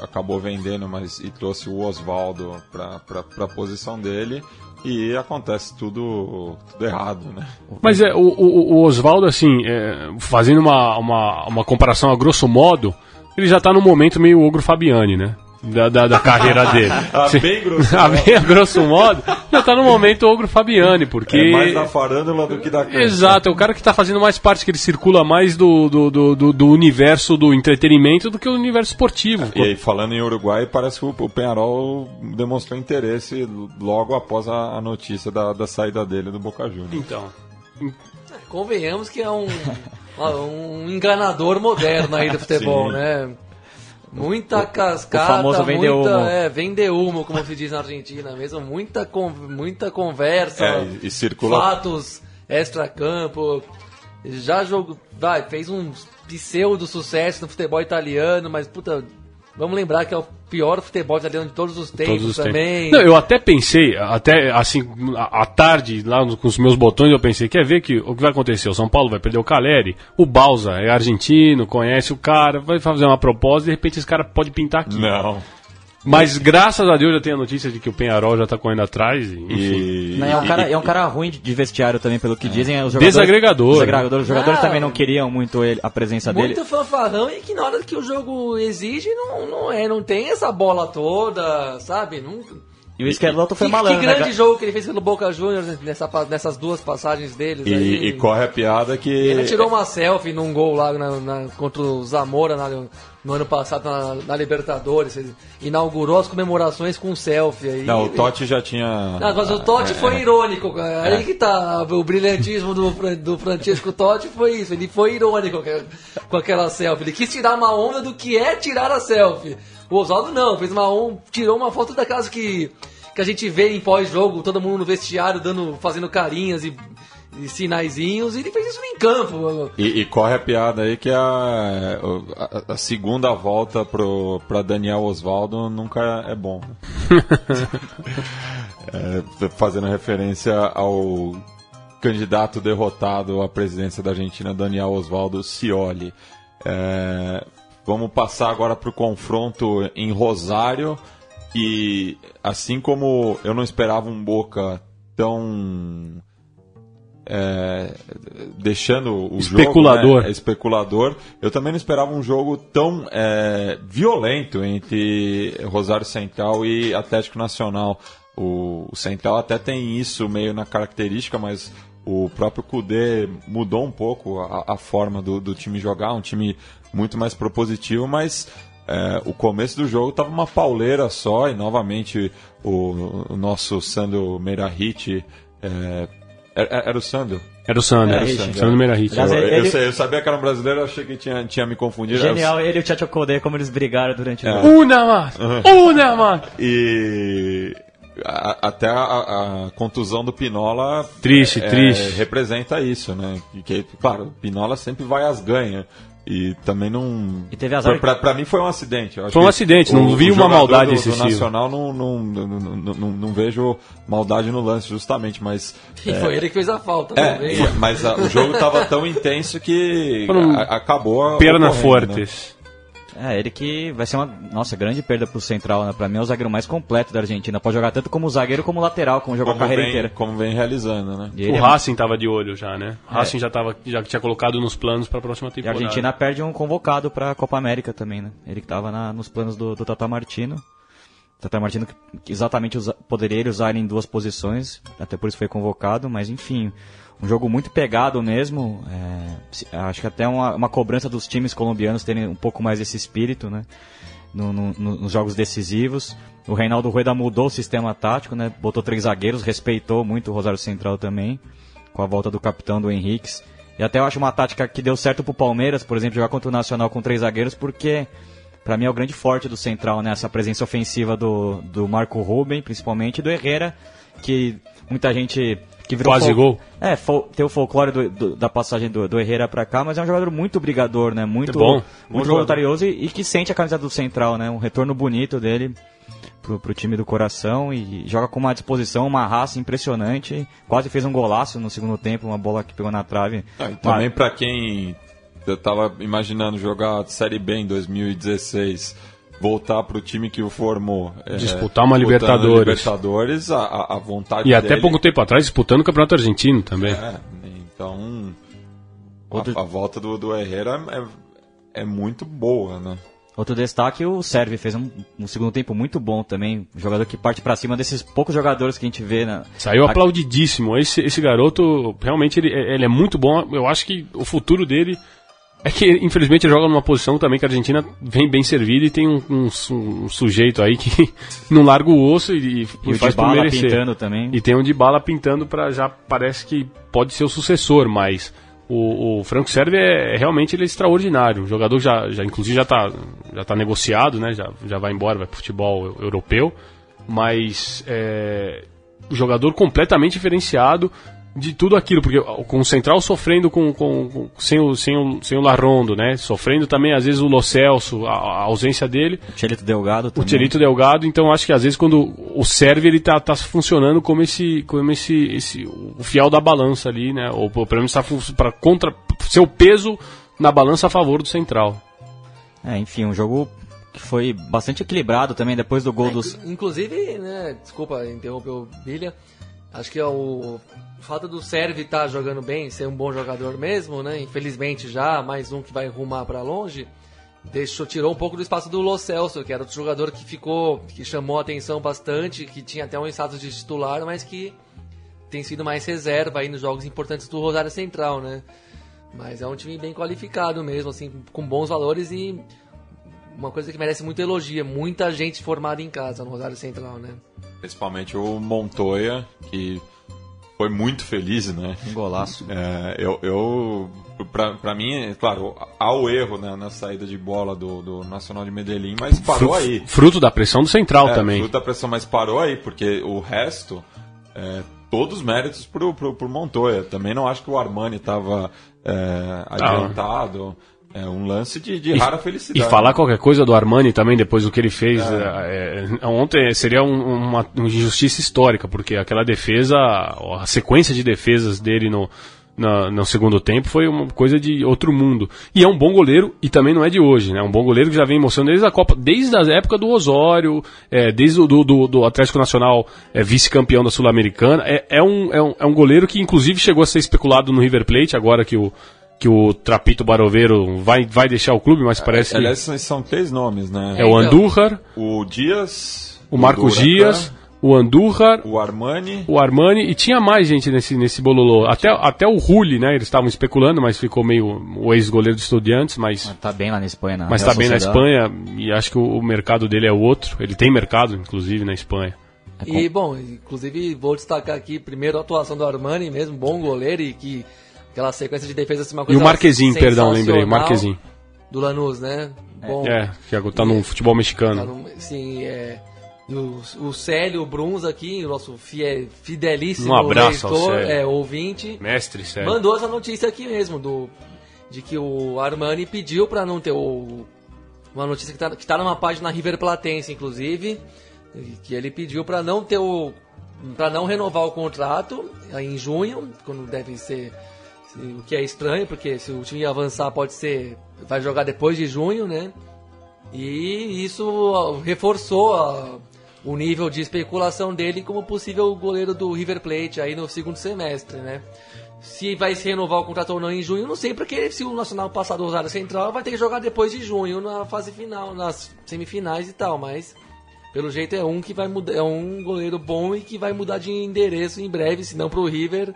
acabou vendendo, mas e trouxe o Oswaldo para a posição dele e acontece tudo, tudo errado, né? Mas é, o, o, o Oswaldo, assim, é, fazendo uma, uma, uma comparação a grosso modo, ele já está no momento meio ogro Fabiani, né? Da, da, da carreira dele. a bem grosso a bem a grosso modo, já tá no momento ogro Fabiani, porque... É mais da farândola do que da cancha. Exato, é o cara que tá fazendo mais parte, que ele circula mais do, do, do, do, do universo do entretenimento do que o universo esportivo. E aí, falando em Uruguai, parece que o Penharol demonstrou interesse logo após a, a notícia da, da saída dele do Boca Juniors. Então... É, convenhamos que é um, um enganador moderno aí do futebol, Sim. né? Muita cascata, o famoso vender muita, humo. É, vender humo, como se diz na Argentina mesmo. Muita, con, muita conversa, é, e circula... fatos extra-campo. Já jogou, vai, fez um pseudo sucesso no futebol italiano, mas puta, Vamos lembrar que é o pior futebol italiano de todos os tempos todos os também. Tempos. Não, eu até pensei, até assim, à tarde, lá com os meus botões, eu pensei, quer ver que o que vai acontecer? O São Paulo vai perder o Caleri, o Balsa é argentino, conhece o cara, vai fazer uma proposta e de repente esse cara pode pintar aqui. Não. Mas graças a Deus eu tenho a notícia de que o Penharol já tá correndo atrás. E... Não, é, um cara, é um cara ruim de vestiário também, pelo que é. dizem. Os jogadores, Desagregador. Desagregador. Os jogadores ah, também não queriam muito ele, a presença muito dele. Muito fanfarrão e que na hora que o jogo exige, não, não, é, não tem essa bola toda, sabe? Não, e o Esqueloto foi malandro. Que grande né? jogo que ele fez pelo Boca Juniors nessa, nessas duas passagens deles. E, aí. e corre a piada que. Ele tirou uma selfie num gol lá na, na, contra o Zamora na, no ano passado na, na, Libertadores. Ele inaugurou as comemorações com selfie. Aí, Não, o Totti já tinha. Não, mas o Totti é, foi é. irônico. Aí é. que tá. O brilhantismo do, do Francesco Totti foi isso. Ele foi irônico com aquela selfie. Ele quis tirar uma onda do que é tirar a selfie. O Oswaldo não, fez uma um, tirou uma foto daquelas que que a gente vê em pós-jogo, todo mundo no vestiário dando, fazendo carinhas e, e sinaizinhos, e ele fez isso em campo. E, e corre a piada aí que a, a, a segunda volta pro, pra Daniel Osvaldo nunca é bom. é, fazendo referência ao candidato derrotado à presidência da Argentina, Daniel Osvaldo Scioli. É, vamos passar agora para o confronto em Rosário que assim como eu não esperava um Boca tão é, deixando o Especulador. jogo né, é especulador. Eu também não esperava um jogo tão é, violento entre Rosário Central e Atlético Nacional. O, o Central até tem isso meio na característica, mas o próprio Kudê mudou um pouco a, a forma do, do, time jogar, um time muito mais propositivo, mas é, o começo do jogo estava uma pauleira só e novamente o, o nosso Sandro Meirahit é, era, era, o Sandro? Era o Sandro, era o Sandro, Sandro Meirahit. Eu, eu, eu, sabia que era um brasileiro, eu achei que tinha, tinha me confundido. Genial, ele e o Tchatcho Kudê, como eles brigaram durante é. o jogo. Una mais! Una mais! E a, até a, a, contusão do Pinola triste, é, triste. representa isso, né? Que, claro, o Pinola sempre vai às ganhas. E também não. E teve azar. Pra, pra, mim foi um acidente. foi um acidente, não vi uma maldade excessiva. Do Nacional não, não, não, não, não vejo maldade no lance, justamente, mas. E é... foi ele que fez a falta é, também. Mas a, o jogo estava tão intenso que a, acabou. Perna fortes. Né? É, ele que vai ser uma, nossa, grande perda pro Central, né? Pra mim é o zagueiro mais completo da Argentina. Pode jogar tanto como zagueiro como lateral, como jogou como a carreira vem, inteira. Como vem realizando, né? o é Racing tava de olho já, né? O Racing é. já, tava, já tinha colocado nos planos pra próxima temporada. E a Argentina perde um convocado pra Copa América também, né? Ele que tava na, nos planos do, do Tata Martino. Tata Martino que exatamente usa, poderia ele usar em duas posições, até por isso foi convocado, mas enfim, um jogo muito pegado mesmo. É, acho que até uma, uma, cobrança dos times colombianos terem um pouco mais esse espírito, né? No, no, nos jogos decisivos. O Reinaldo Rueda mudou o sistema tático, né? Botou três zagueiros, respeitou muito o Rosário Central também, com a volta do capitão do Henriques. E até eu acho uma tática que deu certo pro Palmeiras, por exemplo, jogar contra o Nacional com três zagueiros, porque para mim é o grande forte do Central, né? Essa presença ofensiva do, do Marco Ruben, principalmente, e do Herrera, que muita gente que virou Quase gol. É, tem o folclore do, do, da passagem do, do Herrera pra cá, mas é um jogador muito brigador, né? Muito, bom, muito voluntarioso e, e, que sente a camisa do Central, né? Um retorno bonito dele pro, pro time do coração e joga com uma disposição, uma raça impressionante. Quase fez um golaço no segundo tempo, uma bola que pegou na trave. Ah, também mas... para quem eu tava imaginando jogar Série B em 2016 voltar para o time que o formou. É, Disputar uma Libertadores. Libertadores, a, a vontade E dele... até pouco tempo atrás disputando o Campeonato Argentino também. É, então Outro... a, a, volta do, do Herrera é, é muito boa, né? Outro destaque, o Servi fez um, um, segundo tempo muito bom também. Um jogador que parte para cima desses poucos jogadores que a gente vê. Na... Saiu aplaudidíssimo. Esse, esse garoto, realmente, ele, ele é muito bom. Eu acho que o futuro dele é que, infelizmente, ele joga numa posição também que a Argentina vem bem servida e tem um, um, um sujeito aí que não larga o osso e, e, e faz por merecer. pintando também. E tem um de bala pintando para já parece que pode ser o sucessor, mas o, o Franco Serve é, realmente ele é extraordinário. O jogador já, já inclusive já está já tá negociado, né? Já, já vai embora, vai pro futebol europeu, mas é, o jogador completamente diferenciado de tudo aquilo, porque com o Central sofrendo com, com, com, sem, o, sem, o, sem o Larrondo, né? Sofrendo também, às vezes, o Lo Celso, a, a ausência dele. O Tchelito Delgado também. O Tchelito Delgado, então acho que às vezes quando o serve ele tá, tá funcionando como esse, como esse, esse o fiel da balança ali, né? Ou pelo menos está para contra seu peso na balança a favor do Central. É, enfim, um jogo que foi bastante equilibrado também depois do gol é, dos. Inclusive, né? Desculpa interromper o Bilha. Acho que é o fato do Serve estar tá jogando bem, ser um bom jogador mesmo, né? Infelizmente já, mais um que vai rumar para longe, deixou, tirou um pouco do espaço do Lo Celso, que era outro jogador que ficou, que chamou a atenção bastante, que tinha até um status de titular, mas que tem sido mais reserva aí nos jogos importantes do Rosário Central, né? Mas é um time bem qualificado mesmo, assim, com bons valores e uma coisa que merece muito elogio, muita gente formada em casa no Rosário Central, né? Principalmente o Montoya, que foi muito feliz, né? Um golaço. É, eu, eu pra, pra mim, claro, há o erro né, na saída de bola do, do Nacional de Medellín, mas parou fruto, aí. Fruto da pressão do Central é, também. Fruto da pressão, mas parou aí, porque o resto, é, todos os méritos pro, pro, pro Montoya. Também não acho que o Armani estava é, adiantado. Ah. É um lance de, de rara felicidade. E falar qualquer coisa do Armani também, depois do que ele fez é. É, ontem, seria um, uma, uma, injustiça histórica, porque aquela defesa, a sequência de defesas dele no, na- no segundo tempo foi uma coisa de outro mundo. E é um bom goleiro, e também não é de hoje, né? Um bom goleiro que já vem mostrando desde a Copa, desde a época do Osório, é, desde o do, do, do Atlético Nacional é, vice-campeão da Sul-Americana. É, é, um, é, um, é um goleiro que inclusive chegou a ser especulado no River Plate, agora que o, que o Trapito Baroveiro vai, vai deixar o clube, mas parece que Aliás, são- três nomes, né? é o Andújar, O Dias, o Marcos Dias, o Andújar, o Armani. o Armani e tinha mais gente nesse, nesse bololô. Até, até o Rulli, né? Eles estavam especulando, mas ficou meio o ex-goleiro do Estudiantes, mas, Mas Tá bem lá na Espanha, na mas Real tá bem na. Espanha e acho que o, o mercado dele é outro. Ele tem mercado, inclusive, na Espanha. E, bom, inclusive vou destacar aqui primeiro a atuação do Armani mesmo, bom goleiro e que aquela sequência de defesa assim, uma E coisa o Marquezinho, perdão, lembrei, o Marquezinho. Do Lanús, né? Bom, É, que agora tá no futebol tá mexicano. no- sim, é... e O, o Célio Bruns aqui, o nosso fie, fidelíssimo Um abraço ao leitor, Célio. é, ouvinte, Mestre, sério. mandou essa notícia aqui mesmo, do, de que o Armani pediu pra não ter o. Uma notícia que tá, que tá numa página River Platense, inclusive, e que ele pediu pra não ter o. para não renovar o contrato em junho, quando deve ser. O que é estranho, porque se o time avançar pode ser. vai jogar depois de junho, né? E isso reforçou a- o nível de especulação dele como possível goleiro do River Plate aí no segundo semestre, né? Se vai se renovar o contrato ou não em junho, não sei, porque se o Nacional passar do Rosário Central, vai ter que jogar depois de junho, na fase final, nas semifinais e tal, mas pelo jeito é um que vai mudar, é um goleiro bom e que vai mudar de endereço em breve, se não pro River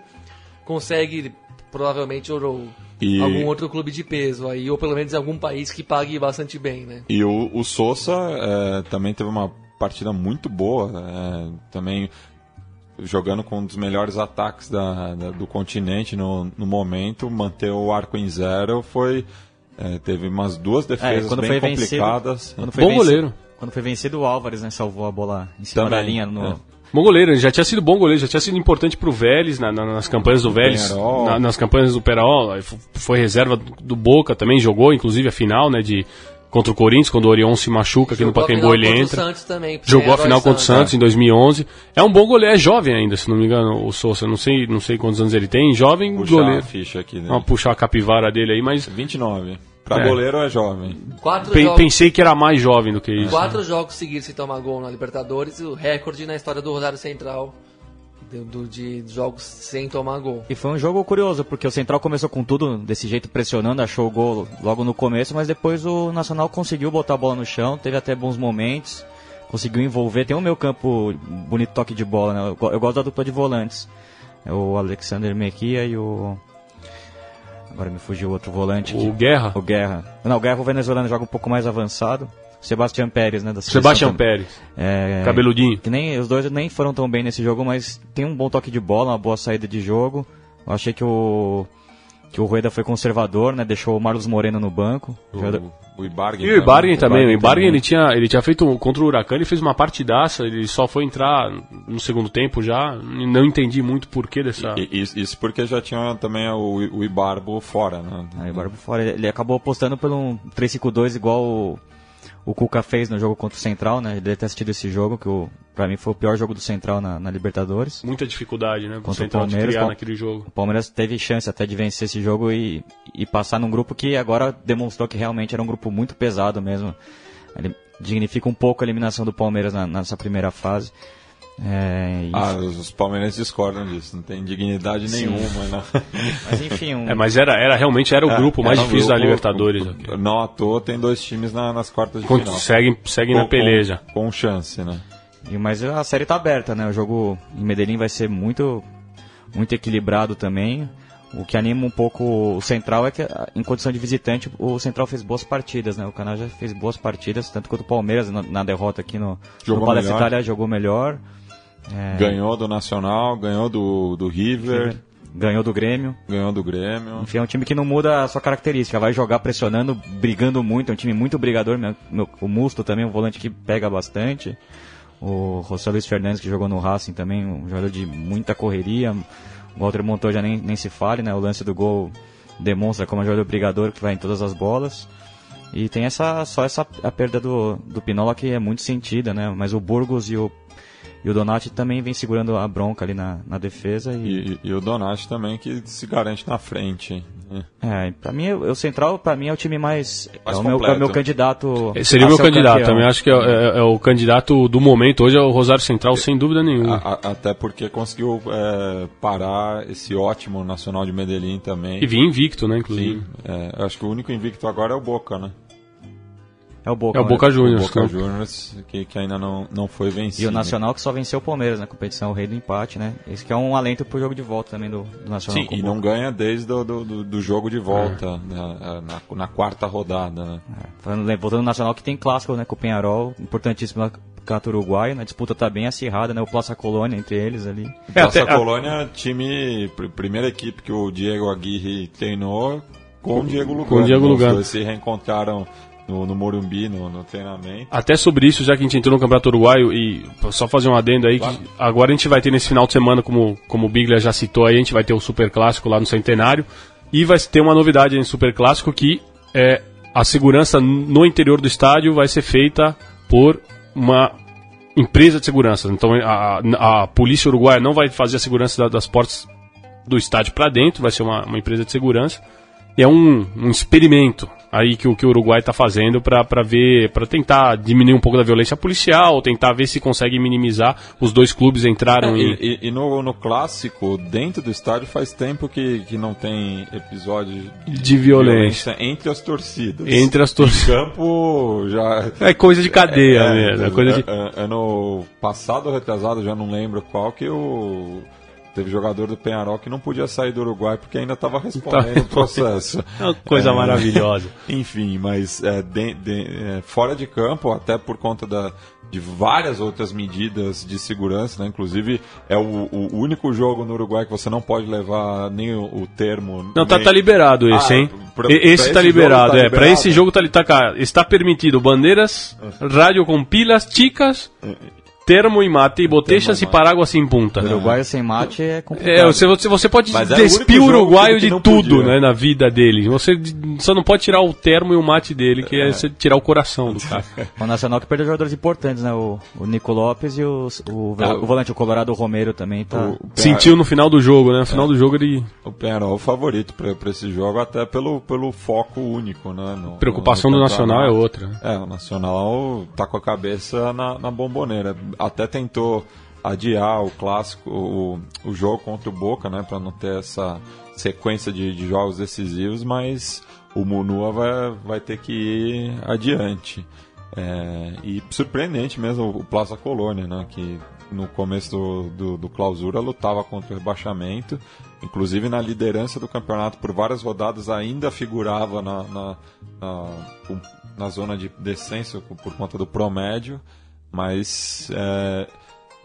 consegue provavelmente ou, E- algum outro clube de peso aí, ou pelo menos algum país que pague bastante bem, né? E o, o Sousa é, também teve uma partida muito boa, é, também jogando com um dos melhores ataques da, da- do continente no, no momento, manter o arco em zero foi. é, teve umas duas defesas É, bem foi vencido- complicadas. Quando foi Bom vencido- goleiro. Quando foi vencido, o Álvares né, salvou a bola em cima Também, da linha. No... é. Bom goleiro, ele já tinha sido bom goleiro, já tinha sido importante pro Vélez, na- na- nas campanhas do Vélez, na- nas campanhas do Perol, foi reserva do, do Boca também, jogou inclusive a final, né, de contra o Corinthians, quando o Orion se machuca aqui no Jogou a Pacaembu final ele contra o entra. Santos também, Jogou a final contra o Santos. Santos em 2011. É um bom goleiro, é jovem ainda, se não me engano, o Sousa, não sei, não sei quantos anos ele tem, jovem Puxar goleiro. a ficha aqui, né? Vamos puxar a capivara dele aí, mas 29. Pra É. goleiro é jovem. Quatro, jogos, pensei que era mais jovem do que isso. quatro jogos seguidos sem tomar gol na Libertadores, o recorde na história do Rosário Central do, de jogos sem tomar gol. E foi um jogo curioso, porque o Central começou com tudo desse jeito, pressionando, achou o gol logo no começo, mas depois o Nacional conseguiu botar a bola no chão, teve até bons momentos, conseguiu envolver. Tem o meu campo bonito toque de bola, né? Eu, eu gosto da dupla de volantes. É o Alexander Mejia e o. Agora me fugiu outro volante. O que- Guerra, O Guerra. Não, o Guerra, o venezuelano, joga um pouco mais avançado. Sebastião Pérez, né? Da Sebastião também. Pérez, É, cabeludinho. que nem os dois nem foram tão bem nesse jogo, mas tem um bom toque de bola, uma boa saída de jogo. Eu achei que o que o Rueda foi conservador, né? Deixou o Marlos Moreno no banco. Jogador- O, o Ibarguen. E o Ibarguen também, o Ibarguen ele tinha, ele tinha feito contra o Huracan, ele fez uma partidaça, ele só foi entrar no segundo tempo já, não entendi muito o porquê dessa... E- Isso, isso porque já tinha também o, o Ibarbo fora, né? Aí o Barbo fora, ele acabou apostando pelo um 3-5-2 igual o, o Cuca fez no jogo contra o Central, né? Ele deve ter assistido esse jogo, que o, pra mim foi o pior jogo do Central na, na Libertadores. Muita dificuldade, né, Contra o Central de Palmeiras, criar Pal- naquele jogo. O Palmeiras teve chance até de vencer esse jogo e, e passar num grupo que agora demonstrou que realmente era um grupo muito pesado mesmo. Ele dignifica um pouco a eliminação do Palmeiras na- nessa primeira fase. É, Ah, os palmeirenses discordam disso, não tem dignidade nenhuma. Não. Mas enfim, um, É, mas era, era realmente era o É, grupo mais um difícil da grupo- Libertadores. Não à toa tem dois times na- nas quartas de Con- final. Segue, segue na Com- peleja. Com, com chance, né? e- mas a série tá aberta, né? O jogo em Medellín vai ser muito, muito equilibrado também. O que anima um pouco o Central é que, em condição de visitante, o Central fez boas partidas, né? O Canal já fez boas partidas, tanto quanto o Palmeiras na, na derrota aqui no, Jogou no Palestra. Itália jogou melhor. É, Ganhou do Nacional, ganhou do, do River, ganhou do Grêmio. ganhou do Grêmio. Enfim, é um time que não muda a sua característica, vai jogar pressionando, brigando muito, é um time muito brigador. meu- meu- o Musto também, um volante que pega bastante. O José Luiz Fernandes, que jogou no Racing também, um jogador de muita correria. O Walter Montoya já nem, nem se fale, né? O lance do gol demonstra como é um jogador brigador que vai em todas as bolas. E tem essa só essa a perda do, do Pinola que é muito sentida, né? Mas o Burgos e o, E o Donati também vem segurando a bronca ali na, na defesa. E... E, e o Donati também que se garante na frente. É, pra mim, o o Central, pra mim, é o time mais. Mais é, o meu, é o meu candidato. Esse Seria meu candidato campeão. também. Acho que é, é- é o candidato do momento hoje é o Rosário Central, sem dúvida nenhuma. A- a- até porque conseguiu é, parar esse ótimo Nacional de Medellín também. E vinha invicto, né, inclusive. Sim, é, eu acho que o único invicto agora é o Boca, né? É o Boca. É o né? Boca O Juniors. Boca né? Juniors, que, que ainda não, não foi vencido. E o Nacional que só venceu o Palmeiras na competição, o rei do empate, né? Esse que é um alento pro jogo de volta também do, do Nacional. Sim, com o e Boca. não ganha desde do, do, do- do jogo de volta, na, na, na quarta rodada, né? É, falando, voltando no Nacional que tem clássico, né, com o Penharol, importantíssimo lá contra o Uruguai, né? a disputa tá bem acirrada, né, o Plaça Colônia entre eles ali. É, Nossa até- Colônia, time, pr- primeira equipe que o Diego Aguirre treinou com o Diego Lugano. com o Diego Os Lugano. dois se reencontraram no, no Morumbi, no, no treinamento. Até sobre isso, já que a gente entrou no Campeonato Uruguaio, e só fazer um adendo aí, que agora a gente vai ter nesse final de semana, como, como o Biglia já citou aí, a gente vai ter o Super Clássico lá no Centenário, e vai ter uma novidade no Super Clássico que é a segurança no interior do estádio vai ser feita por uma empresa de segurança. Então a, a polícia uruguaia não vai fazer a segurança da- das portas do estádio para dentro, vai ser uma, uma empresa de segurança. E é um, um experimento aí que, o- que o Uruguai está fazendo para ver, para tentar diminuir um pouco da violência policial, tentar ver se consegue minimizar. Os dois clubes entraram em. É, E, e- e no, no clássico, dentro do estádio, faz tempo que, que não tem episódio De violência. entre as torcidas. Entre as torcidas. Em campo já. É coisa de cadeia É, mesmo. É coisa de... é, é, Ano passado ou retrasado, já não lembro qual, que o. Teve jogador do Penharol que não podia sair do Uruguai porque ainda estava respondendo o processo. É uma coisa É, maravilhosa. Enfim, mas é, de- de- é, fora de campo, até por conta da, de várias outras medidas de segurança, né? inclusive é o, o único jogo no Uruguai que você não pode levar nem o, o termo. Não, tá, nem- tá liberado esse, Ah, hein? pra- E- pra esse esse tá liberado, tá é. Pra liberado? esse jogo tá, tá está permitido bandeiras, rádio com pilas, chicas, termo e mate, e botechas e mate. paráguas em punta. O Uruguai sem mate é complicado. É, você, você, você pode Mas é o despir o uruguaio de tudo, podia. né, na vida dele. Você só não pode tirar o termo e o mate dele, que é, você tirar o coração do cara. O Nacional que perdeu jogadores importantes, né? O, o Nico Lopes e o, o, Ah, o volante, o Colorado Romero também tá. O, Sentiu no final do jogo, né? No final do jogo ele. O Penharol é o favorito para esse jogo, até pelo, pelo foco único, né? no- Preocupação no do Nacional é outra. né? É, o Nacional tá com a cabeça na, na bomboneira. Até tentou adiar o clássico, o, o jogo contra o Boca, né? Para não ter essa sequência de, de jogos decisivos, mas o Munua vai, vai ter que ir adiante. É, e surpreendente mesmo o Plaza Colônia, né? Que no começo do, do, do clausura lutava contra o rebaixamento, inclusive na liderança do campeonato por várias rodadas ainda figurava na, na, na, na zona de descenso por conta do promédio, mas é,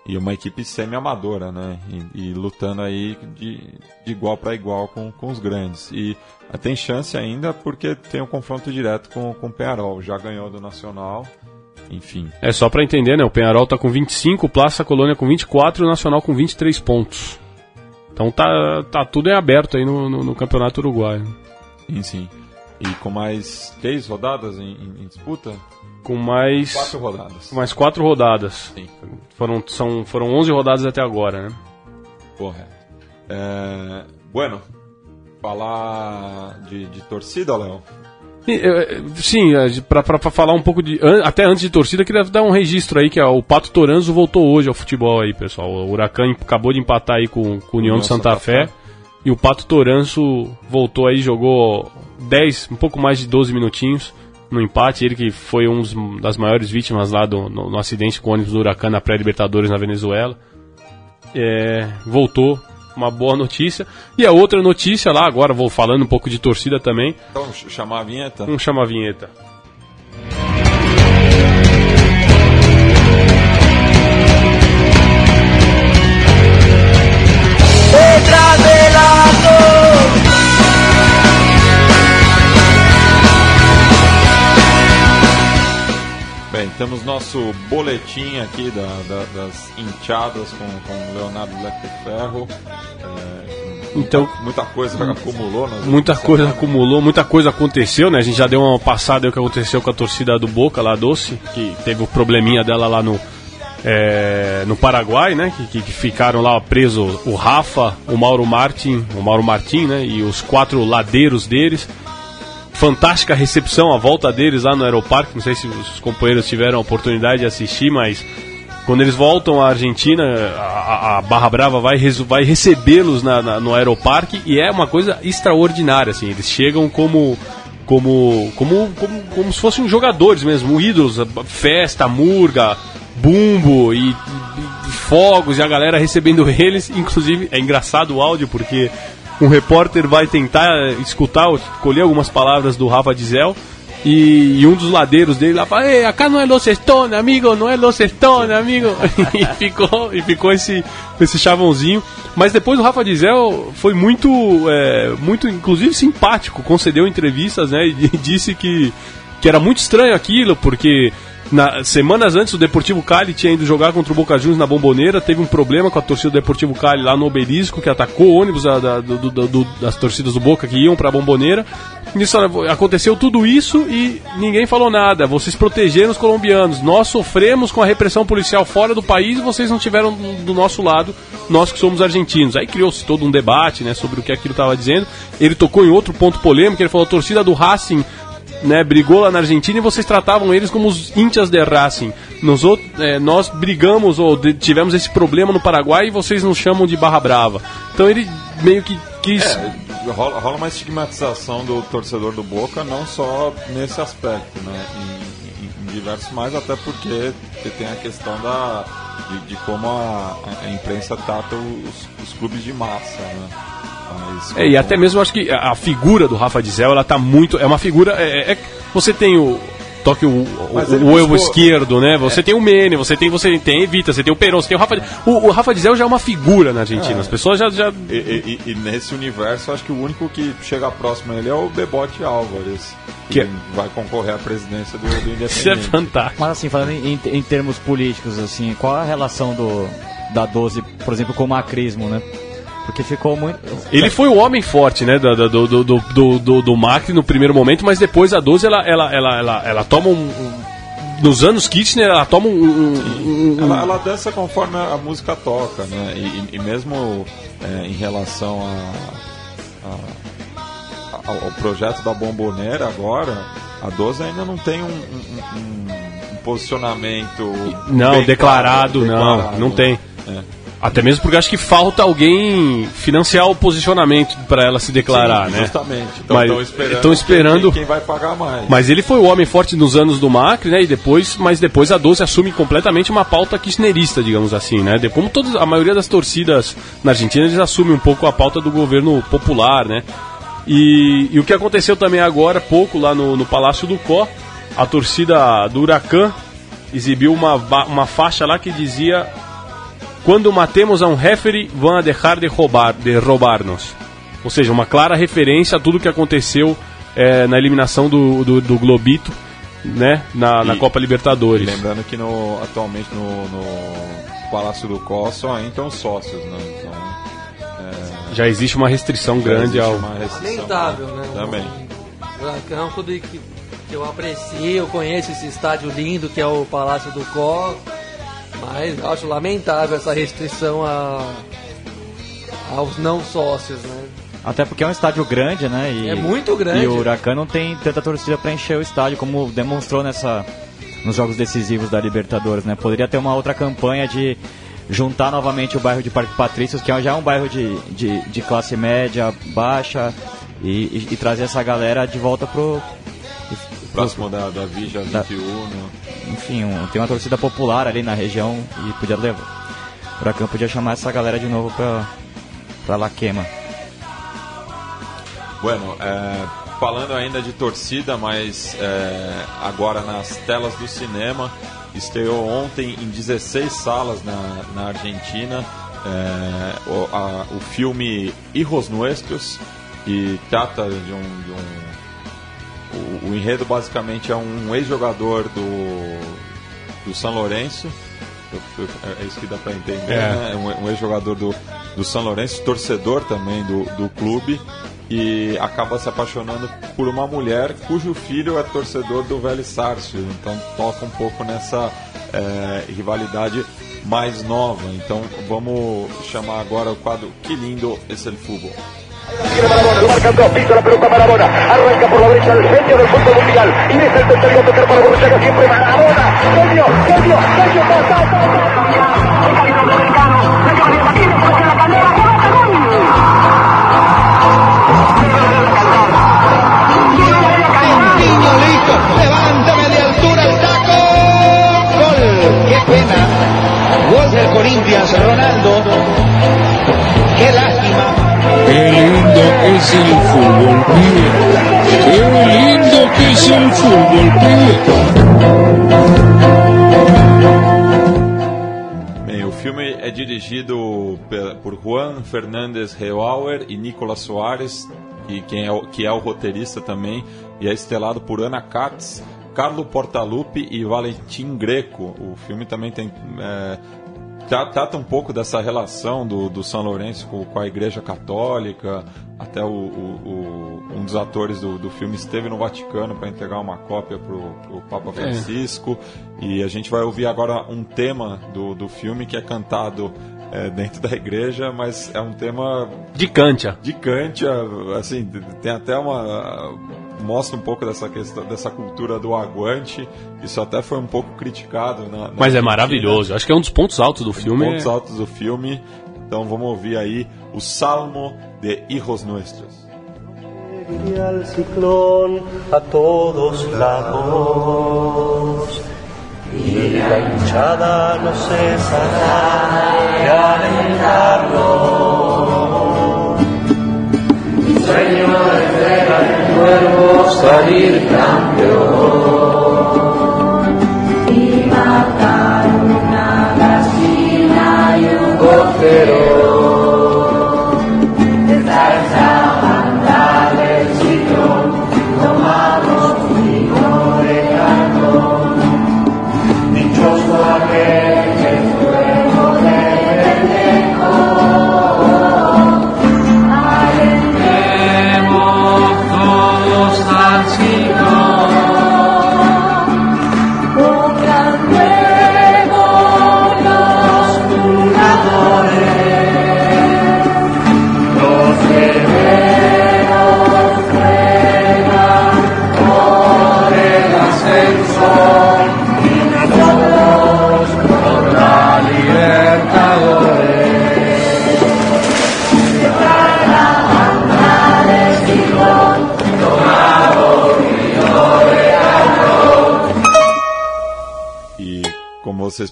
e uma equipe semi-amadora, né? E, e lutando aí de, de igual para igual com, com os grandes. E ah, tem chance ainda porque tem um confronto direto com, com o Penharol. Já ganhou do Nacional, enfim. É só pra entender, né? O Penharol tá com 25, o Plaça Colônia com 24 e o Nacional com 23 pontos. Então tá, tá tudo em aberto aí no, no, no Campeonato Uruguaio. Sim, sim. E com mais três rodadas em, em- em disputa? Com mais. Quatro rodadas. com mais quatro rodadas. Sim. Foram, são, foram 11 rodadas até agora, né? Correto. É, bueno, falar de, de torcida, Léo? Sim, pra falar um pouco de. Até antes de torcida, queria dar um registro aí que ó, o Pato Toranzo voltou hoje ao futebol aí, pessoal. O Huracan acabou de empatar aí com, com o União de Santa, Fé. E o Pato Toranço voltou aí, jogou 10, um pouco mais de 12 minutinhos no empate. Ele que foi um dos- das maiores vítimas lá do, no, no acidente com o ônibus do Huracan na pré-Libertadores na Venezuela. É, voltou, uma boa notícia. E a outra notícia lá, agora vou falando um pouco de torcida também. Então, ch- chamar a vinheta? Vamos chamar a vinheta. Bem, temos nosso boletim aqui da, da- das hinchadas com, com o Leonardo Lecter Ferro. É, Então, muita coisa acumulou. nas muita últimas coisa semanas. acumulou, muita coisa aconteceu, né? A gente já deu uma passada o que aconteceu com a torcida do Boca lá, Doce, que teve o probleminha dela lá no, é, no Paraguai, né? Que, que ficaram lá presos o Rafa, o Mauro Martin, o Mauro Martin, né? E os quatro ladeiros deles. Fantástica recepção, a volta deles lá no Aeroparque. Não sei se os companheiros tiveram a oportunidade de assistir, mas quando eles voltam à Argentina, a, a Barra Brava vai, vai recebê-los na, na, no Aeroparque e é uma coisa extraordinária, assim. Eles chegam como como como como, como se fossem jogadores mesmo, ídolos, festa, murga, bumbo e, e, fogos e a galera recebendo eles. Inclusive, é engraçado o áudio porque um repórter vai tentar escutar, colher algumas palavras do Rafa Dizel. E, e, um dos ladeiros dele lá fala, Ei, acá não é Los Stone, amigo, não é Los Stone, amigo. e ficou, e ficou esse, esse chavãozinho. Mas depois o Rafa Dizel foi muito, é, muito, inclusive simpático, concedeu entrevistas, né? E disse que, que era muito estranho aquilo, porque na, semanas antes, o Deportivo Cali tinha ido jogar contra o Boca Juniors na Bomboneira. Teve um problema com a torcida do Deportivo Cali lá no Obelisco, que atacou o ônibus da, do, do, das torcidas do Boca que iam para a Bomboneira. Nisso, aconteceu tudo isso e ninguém falou nada. Vocês protegeram os colombianos. Nós sofremos com a repressão policial fora do país e vocês não tiveram do nosso lado, nós que somos argentinos. Aí criou-se todo um debate né, sobre o que aquilo estava dizendo. Ele tocou em outro ponto polêmico. Ele falou: a torcida do Racing né, brigou lá na Argentina e vocês tratavam eles como os íntias de Racing. Nos é, nós brigamos ou de, tivemos esse problema no Paraguai e vocês nos chamam de Barra Brava. Então ele meio que quis. É, rola, rola, uma estigmatização do torcedor do Boca, não só nesse aspecto, né? Em, em, em diversos mais, até porque tem a questão da, de, de como a, a, imprensa trata os, os clubes de massa, né? É, e até mesmo acho que a, figura do Rafa Dizel, ela tá muito. É uma figura. É, é, você tem o. Toque o, o, o esquerdo, né? Você é. tem o Mene, você tem você tem Evita, você tem o Peron, você tem o Rafa. O, o Rafa Dizel já é uma figura na Argentina. É. As pessoas já. já... E, e, e, nesse universo, acho que o único que chega próximo a ele é o Bebote Álvares. Que, que vai concorrer à presidência do, do Independente. Isso é fantástico. Mas assim, falando em, em termos políticos, assim, qual a relação do, da 12, por exemplo, com o macrismo, né? Porque ficou muito. Ele foi o homem forte, né? Do, do, do, do, do, do Macri no primeiro momento, mas depois a 12 ela, ela, ela, ela, ela toma um, um nos anos Kitchener ela toma um. um, um ela, ela, dança conforme a música toca, né? E, e mesmo é, em relação a, a, ao projeto da Bomboneira agora, a 12 ainda não tem um, posicionamento. Não, declarado, claro, não, declarado, não tem. É. Até mesmo porque acho que falta alguém financiar o posicionamento para ela se declarar, Sim, né? Justamente. Então estão esperando, esperando quem, quem, vai pagar mais. Mas ele foi o homem forte nos anos do Macri, né? E depois, mas depois a 12 assume completamente uma pauta kirchnerista, digamos assim, né? Como todas, a maioria das torcidas na Argentina, eles assumem um pouco a pauta do governo popular, né? E, e o que aconteceu também agora, pouco lá no, no Palácio do Có, a torcida do Huracan exibiu uma, uma faixa lá que dizia quando matemos a um referee, vão a deixar de roubar, de roubar-nos. Ou seja, uma clara referência a tudo que aconteceu é, na eliminação do, do, do Globito né, na, na Copa Libertadores. lembrando que no, atualmente no, no Palácio do Có só entram sócios, né? Então, é... Já existe uma restrição grande ao. Lamentável, né? Também. É um clube que, que eu aprecio, eu conheço esse estádio lindo que é o Palácio do Có. Mas acho lamentável essa restrição a, aos não sócios, né? Até porque é um estádio grande, né? E, é muito grande. E o Huracan não tem tanta torcida para encher o estádio, como demonstrou nessa, nos jogos decisivos da Libertadores, né? Poderia ter uma outra campanha de juntar novamente o bairro de Parque Patrícios, que já é um bairro de, de, de classe média, baixa, e, e, e, trazer essa galera de volta pro... Próximo da, da Vija 21. Da, enfim, um, tem uma torcida popular ali na região e podia levar. O Huracan podia chamar essa galera de novo pra, pra La Quema. Bueno, é, falando ainda de torcida, mas é, agora nas telas do cinema, estreou ontem em 16 salas na, na Argentina é, o, a, o filme Hijos Nuestros, que trata de um, de um o, o enredo basicamente é um ex-jogador do, do São Lourenço. É isso que dá para entender, é. né? Um, um ex-jogador do, do São Lourenço, torcedor também do, do clube, e acaba se apaixonando por uma mulher cujo filho é torcedor do Velho Sárcio. Então toca um pouco nessa, é, rivalidade mais nova. Então vamos chamar agora o quadro Que lindo esse é o futebol. Lo marcan dos, pisa la pelota Maradona, arranca por la derecha el genio del fútbol mundial, y deja el tocar para Borruchaga siempre Maradona, genio, genio, genio, levántame de altura el taco. Gol, qué pena. Gol del Corinthians, Ronaldo. Qué lástima. Qué lindo es el fútbol, pibe. Qué lindo que es el fútbol, pibe. Bem, o filme é dirigido por Juan Fernandes Reuauer e Nicolas Soares, que, quem é o, que é o roteirista também, e é estelado por Ana Katz, Carlo Portaluppi e Valentim Greco. O filme também tem é, trata um pouco dessa relação do, do São Lourenço com, com a Igreja Católica. Até o, o- o- um dos atores do, do filme esteve no Vaticano para entregar uma cópia para o Papa Francisco. E a gente vai ouvir agora um tema do, do filme que é cantado é, dentro da igreja, mas é um tema De Kantia. de Kantia, assim, tem até uma mostra um pouco dessa questão dessa cultura do aguante. Isso até foi um pouco criticado na, na Mas é maravilhoso. Acho que é um dos pontos altos do filme. Pontos altos do filme. Então vamos ouvir aí o Salmo de Hijos Nuestros. y al ciclón a todos lados. Y la hinchada no cesará de alentarlo. Sueño de entrega el cuervo salir campeón. Y matar una gallina y un gotero.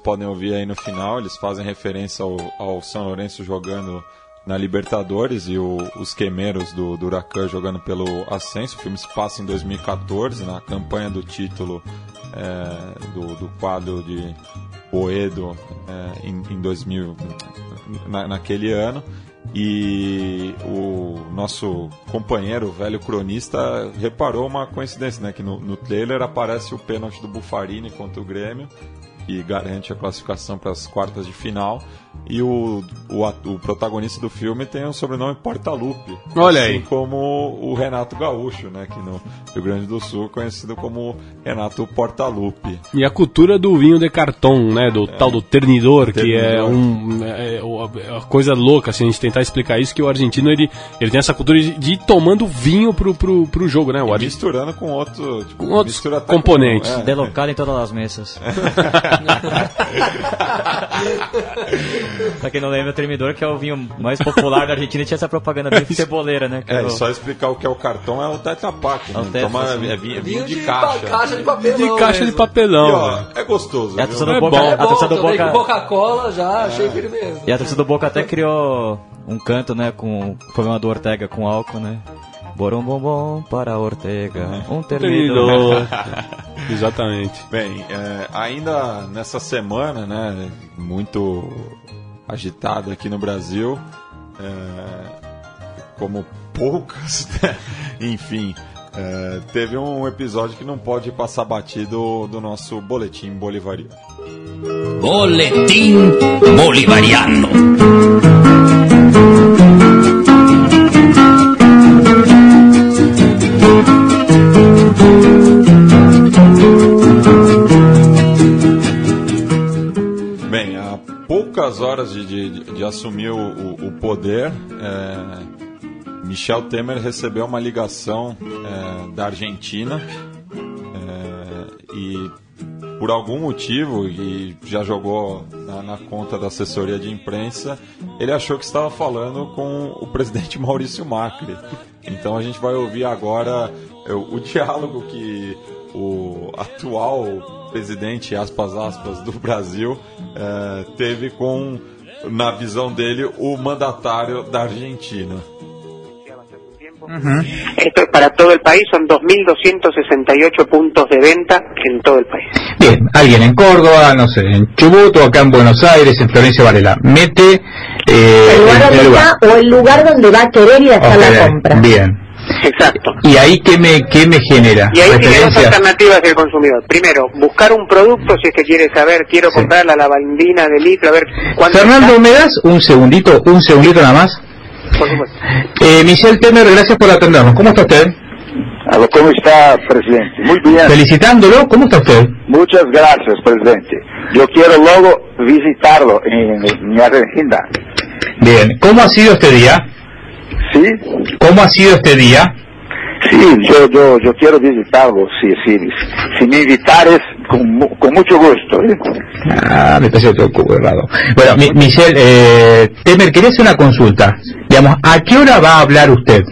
Podem ouvir aí no final, eles fazem referência ao, ao São Lourenço jogando na Libertadores e o- os quemeiros do, do Huracan jogando pelo Ascenso. O filme se passa em 2014, na campanha do título é, do, do quadro de Boedo é, em, em 2000, na, naquele ano. E o nosso companheiro, o velho cronista, reparou uma coincidência, né? Que no, no trailer aparece o pênalti do Bufarini contra o Grêmio, que garante a classificação para as quartas de final. E o, o, o protagonista do filme tem o sobrenome Portalupe. Olha assim aí. como o Renato Gaúcho, né? Que no Rio Grande do Sul, conhecido como Renato Portalupe. E a cultura do vinho de cartão, né? Do tal do ternidor, que é Ternidor. um. É, é uma- é uma coisa louca, se a gente tentar explicar isso, que o argentino ele, ele tem essa cultura de, ir tomando vinho pro, pro, pro jogo, né? O E misturando com outro, tipo, Com outros mistura componentes. Com, é, Delocado em todas as mesas. pra quem não lembra, o Tremidor, que é o vinho mais popular da Argentina, tinha essa propaganda bem ceboleira, né? Que É, e o- só explicar o que é o cartão é o Tetra Pak. É o né? É vinho, é vinho Vinho de, de caixa. caixa de papelão. De caixa de mesmo. E, papelão. ó, é gostoso. E a torcida É do Boca, bom. a torcida do Boca, Coca-Cola já, achei firmeza. e a torcida do Boca até criou um canto, né, com o problema do Ortega com álcool, né? Borom bom bom para Ortega, um termidor. Ternidor. Exatamente. Bem, é, ainda nessa semana, né, muito agitada aqui no Brasil, é, como poucas, né? enfim, é, teve um episódio que não pode passar batido do nosso boletim bolivariano. Boletín Bolivariano. De assumir o, o- o poder, é, Michel Temer recebeu uma ligação é, da Argentina é, e por algum motivo, e já jogou na, na conta da assessoria de imprensa, ele achou que estava falando com o presidente Maurício Macri. Então a gente vai ouvir agora é, o, o diálogo que o atual presidente, aspas, aspas, do Brasil é, teve com, na visão dele, o mandatário da Argentina. Esto es para todo el país, son 2.268 puntos de venta en todo el país. Bien, alguien en Córdoba, no sé, en Chubut o acá en Buenos Aires, en Florencia Varela, mete eh, el lugar donde el lugar. está o el lugar donde va a querer ir a hacer la compra. Bien. Exacto. ¿Y ahí qué me, qué me genera? Y ahí tiene dos alternativas del consumidor. Primero, buscar un producto si es que quiere saber, quiero comprar la lavandina de litro, a ver cuánto Fernando, ¿me das un segundito, un segundito nada más? está, por supuesto. Eh, Michelle Temer, gracias por atendernos. ¿Cómo está usted? ¿Cómo está, presidente? Muy bien. Felicitándolo, ¿cómo está usted? Muchas gracias, presidente. Yo quiero luego visitarlo en, en Argentina. Bien, ¿cómo ha sido este día? ¿Sí? ¿Cómo ha sido este día? Sí, yo, yo, yo quiero visitarlo, sí, sí. Si me invitares, con, con mucho gusto. ¿eh? Ah, me parece errado. Bueno, Mi- Michelle, eh, Temer, quería hacer una consulta. Digamos, ¿a qué hora va a hablar usted?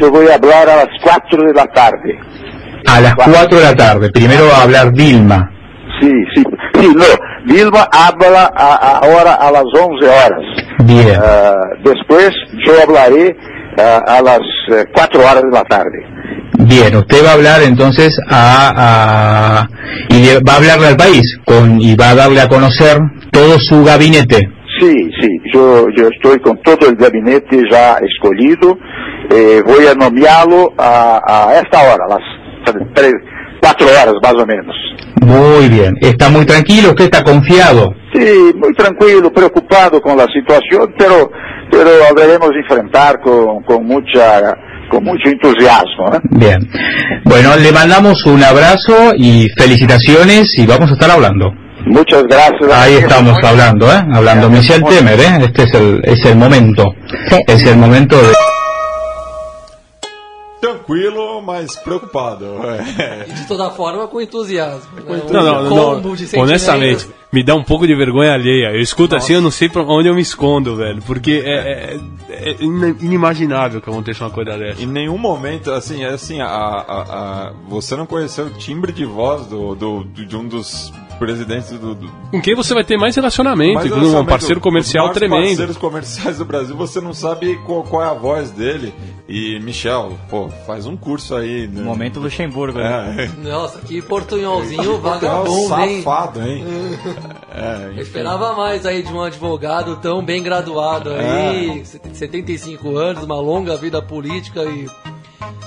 Yo voy a hablar a las 4 de la tarde. A las 4 de la tarde. Primero va a hablar Vilma. Sí, sí, sí, no. Vilma habla a- a- ahora a las 11 horas. Bien. Ah, después yo hablaré ah, a las 4 horas de la tarde. Bien, usted va a hablar entonces a, a- y le- va a hablarle al país con y va a darle a conocer todo su gabinete. Sí, sí, yo, yo estoy con todo el gabinete ya escolhido. Eh, voy a nomearlo a, a esta hora, a las 3, 4 horas más o menos. Muy bien. Está muy tranquilo, usted está confiado. Sí, muy tranquilo, preocupado con la situación, pero, pero debemos enfrentar con, con mucha, con mucho entusiasmo. ¿eh? Bien. Bueno, le mandamos un abrazo y felicitaciones y vamos a estar hablando. Muchas gracias. Ahí estamos hablando, ¿eh? Hablando. Michelle Temer, ¿eh? Este es el, es el momento. Es el momento de... Tranquilo, mas preocupado. É. De toda forma, com entusiasmo. né? Não, não, Um não, combo de honestamente, me dá um pouco de vergonha alheia. Eu escuto assim, eu não sei pra onde eu me escondo, velho. Porque é, é- é in- inimaginável que aconteça uma coisa dessa. Em nenhum momento, assim, é assim, a, a- a- você não conheceu o timbre de voz do- do- de um dos presidentes do, do Com quem você vai ter mais relacionamento, mais com um relacionamento, parceiro comercial tremendo. parceiros comerciais do Brasil, você não sabe qual, qual é a voz dele. E, Michel, pô, faz um curso aí. Né? Momento Luxemburgo, né? É. Nossa, que portunholzinho vagabundo, hein? Safado, hein? É, Eu esperava mais aí de um advogado tão bem graduado aí, 75 anos, uma longa vida política e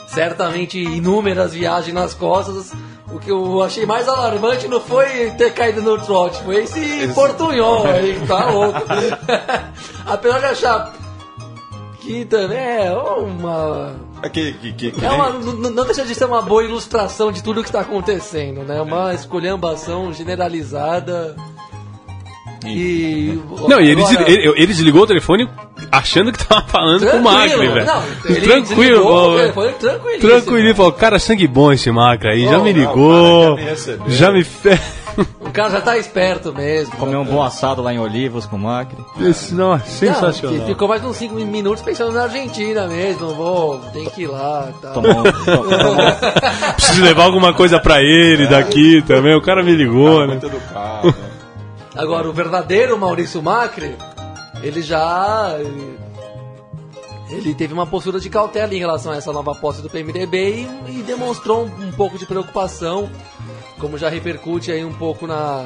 certamente inúmeras viagens nas costas. O que eu achei mais alarmante não foi ter caído no trote, foi esse portunhol aí, tá louco. Apesar de achar que também é uma É que, que, que, que é uma, não, não deixa de ser uma boa ilustração de tudo que está acontecendo, né? Uma escolhambação generalizada. E. Não, e ele, agora- ele, ele desligou o telefone achando que tava falando com o Macri, Tranquilo, velho. não, ele Tranquilo, ó, telefone tranquilíssimo. Tranquilo, falou, cara, sangue bom esse Macri aí, já Pô, me não, ligou, o cara quer me já me fez. O cara já tá esperto mesmo. Comer um bom assado lá em Olivos com o Macri. Isso, não, é Não, sensacional. que ficou mais uns 5 minutos pensando na Argentina mesmo. Vou, tem que ir lá e tal. Tomou Preciso levar alguma coisa pra ele daqui também, o cara me ligou, né? Agora, o verdadeiro Maurício Macri, ele já. Ele, teve uma postura de cautela em relação a essa nova posse do PMDB e, e demonstrou um, um pouco de preocupação, como já repercute aí um pouco na.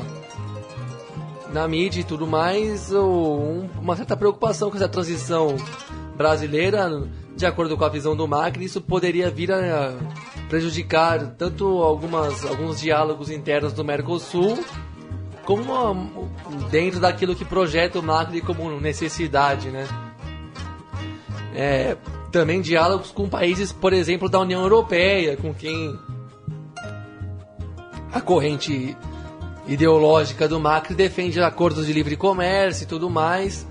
Na mídia e tudo mais, um- uma certa preocupação com essa transição brasileira, de acordo com a visão do Macri, isso poderia vir a prejudicar tanto algumas, alguns diálogos internos do Mercosul, como uma- dentro daquilo que projeta o Macri como necessidade, né? É, também diálogos com países, por exemplo, da União Europeia, com quem a corrente ideológica do Macri defende acordos de livre comércio e tudo mais.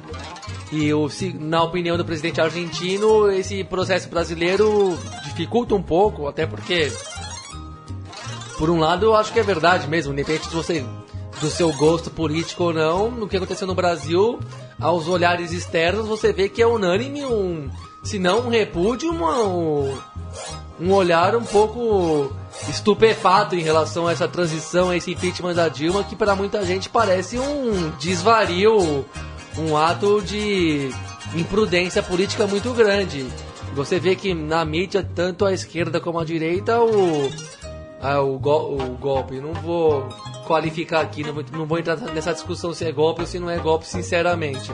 E o, se- na opinião do presidente argentino, esse processo brasileiro dificulta um pouco, até porque, por um lado, eu acho que é verdade mesmo, de você do seu gosto político ou não, no que aconteceu no Brasil, aos olhares externos, você vê que é unânime um, se não um repúdio, um, um olhar um pouco estupefato em relação a essa transição, a esse impeachment da Dilma, que para muita gente parece um desvario, um ato de imprudência política muito grande. Você vê que na mídia, tanto a esquerda como a direita, o, o, gol- o golpe, não vou qualificar aqui, não vou, não vou entrar nessa discussão se é golpe ou se não é golpe, sinceramente.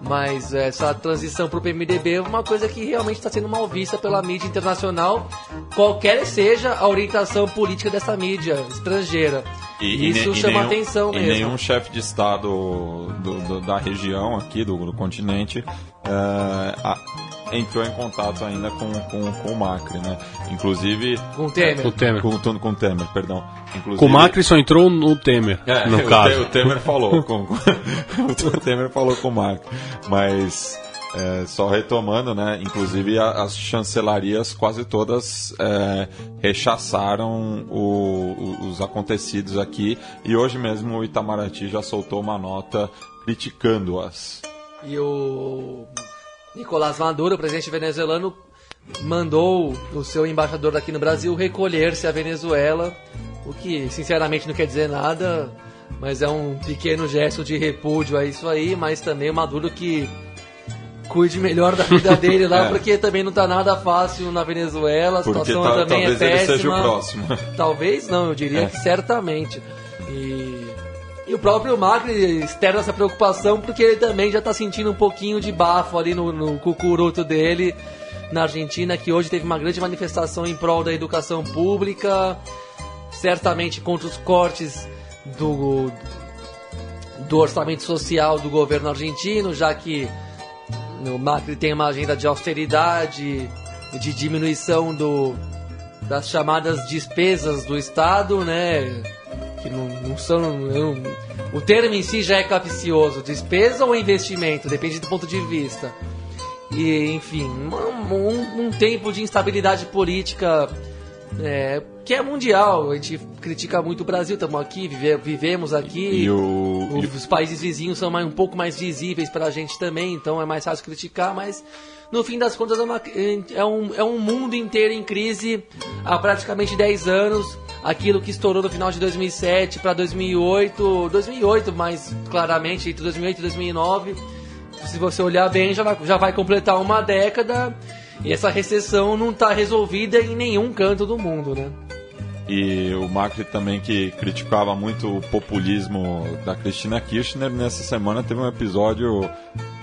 Mas essa transição pro PMDB é uma coisa que realmente está sendo mal vista pela mídia internacional, qualquer seja a orientação política dessa mídia estrangeira. E, Isso e ne- e chama nenhum- atenção e mesmo. nenhum chefe de Estado do- do- da região aqui, do, do continente, é, a- entrou em contato ainda com, com, com o Macri, né? Inclusive... Com o Temer. Com o Temer. Com, com, com o Temer, perdão. Inclusive, Com o Macri só entrou no Temer, é, no o, caso. Te- o Temer falou com, com- o Temer falou com o Macri, mas é, só retomando, né? Inclusive a- as chancelarias quase todas é, rechaçaram o- o- os acontecidos aqui e hoje mesmo o Itamaraty já soltou uma nota criticando-as. E o Nicolás Maduro, presidente venezuelano, mandou o seu embaixador aqui no Brasil recolher-se à Venezuela, o que sinceramente não quer dizer nada, mas é um pequeno gesto de repúdio a isso aí, mas também o Maduro que cuide melhor da vida dele lá, É. porque também não tá nada fácil na Venezuela, a Porque situação ta- também talvez é ele péssima. seja o próximo. Talvez não, eu diria É. que certamente. E, e o próprio Macri externa essa preocupação porque ele também já está sentindo um pouquinho de bafo ali no, no cucuruto dele na Argentina, que hoje teve uma grande manifestação em prol da educação pública, certamente contra os cortes do, do orçamento social do governo argentino, já que o Macri tem uma agenda de austeridade, de diminuição do, das chamadas despesas do Estado, né? Que não, não são. não- o termo em si já é capcioso. Despesa ou investimento? Depende do ponto de vista. E, enfim, um, um- tempo de instabilidade política é, que é mundial. A gente critica muito o Brasil, estamos aqui, vive- vivemos aqui. O- Os países vizinhos são mais, um pouco mais visíveis pra gente também, então é mais fácil criticar, mas no fim das contas é, uma- é um, é um mundo inteiro em crise há praticamente 10 anos. Aquilo que estourou no final de 2007 para 2008, 2008 mais claramente, entre 2008 e 2009, se você olhar bem, já vai, já vai completar uma década e essa recessão não está resolvida em nenhum canto do mundo, né? E o Macri também que criticava muito o populismo da Cristina Kirchner, nessa semana teve um episódio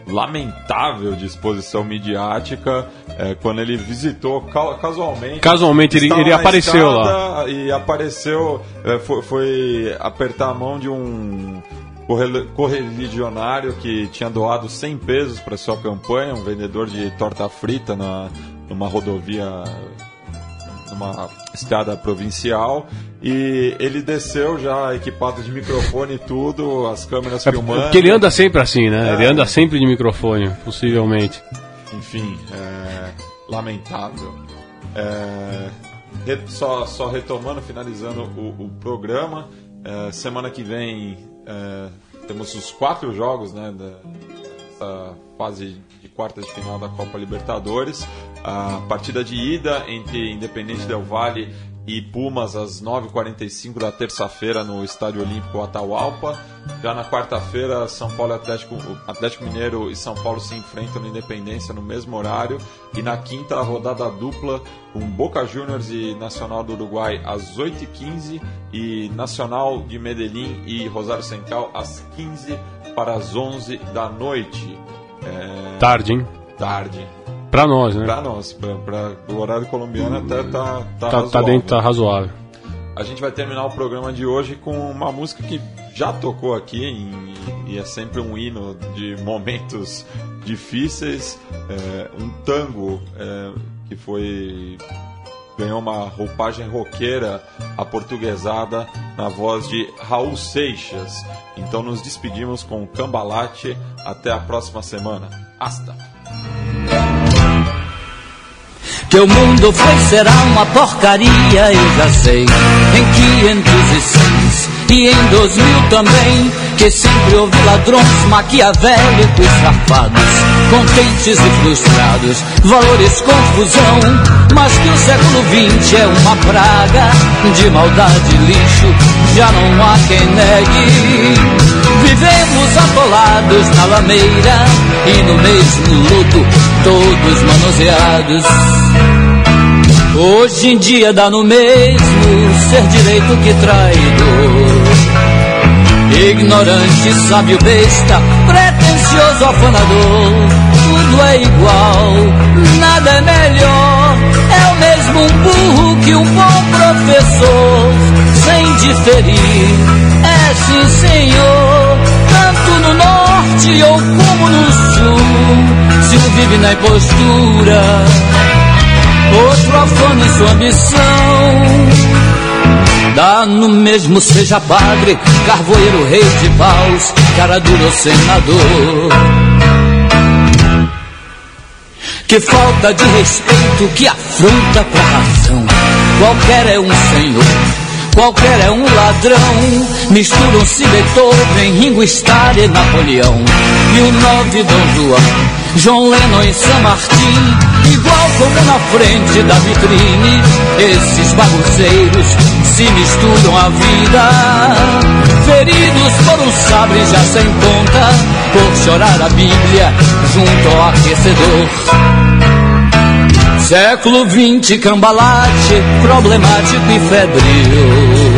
lamentável de exposição midiática é, quando ele visitou ca- casualmente. Casualmente, ele- ele apareceu escada E apareceu, é, foi, foi apertar a mão de um correligionário que tinha doado 100 pesos para sua campanha, um vendedor de torta frita na, numa rodovia numa estrada provincial e ele desceu já equipado de microfone e tudo, as câmeras É filmando. porque ele anda sempre assim, né? É. Ele anda sempre de microfone, possivelmente. Enfim, é, lamentável. É, só, só retomando, finalizando o, o programa, é, semana que vem é, temos os quatro jogos né, da, fase de quartas de final da Copa Libertadores. A partida de ida entre Independente Del Valle e Pumas às 9h45 da terça-feira no Estádio Olímpico Atahualpa. Já na quarta-feira, São Paulo e Atlético, Atlético Mineiro e São Paulo se enfrentam no Independência no mesmo horário. E na quinta, a rodada dupla com Boca Juniors e Nacional do Uruguai às 8h15 e Nacional de Medellín e Rosário Central às 15 para as 11 da noite. É, Tarde, hein? Tarde. Pra nós, né? Pra nós, pra, o horário colombiano até tá, tá, Tá, tá razoável. dentro, tá razoável. A gente vai terminar o programa de hoje com uma música que já tocou aqui em- e é sempre um hino de momentos difíceis, é, um tango é, que foi ganhou uma roupagem roqueira aportuguesada na voz de Raul Seixas. Então nos despedimos com Cambalate. Até a próxima semana. Hasta! Que o mundo foi será uma porcaria, eu já sei. Em 506 e em 2000 também. Que sempre houve ladrões maquiavélicos safados, contentes e frustrados, valores confusão. Mas que o século XX é uma praga de maldade e lixo, já não há quem negue. Vivemos atolados na lameira e no mesmo luto, todos manuseados. Hoje em dia dá no mesmo ser direito que traidor. Ignorante, sábio, besta, pretensioso, afanador. Tudo é igual, nada é melhor. É o mesmo um burro que um bom professor. Sem diferir, é sim, senhor. Tanto no norte ou como no sul. Se vive na impostura outro em sua ambição. Dá no mesmo, seja padre, carvoeiro, rei de paus, cara duro senador. Que falta de respeito, que afronta com a razão. Qualquer é um senhor, qualquer é um ladrão. Misturam-se Beethoven, Ringo Starr e Napoleão. E o nove Dom João. John Lennon e San Martin, igual como na frente da vitrine, esses bagunceiros se misturam à vida. Feridos por um sabre já sem conta, por chorar a Bíblia junto ao aquecedor. Século XX, cambalate, problemático e febril.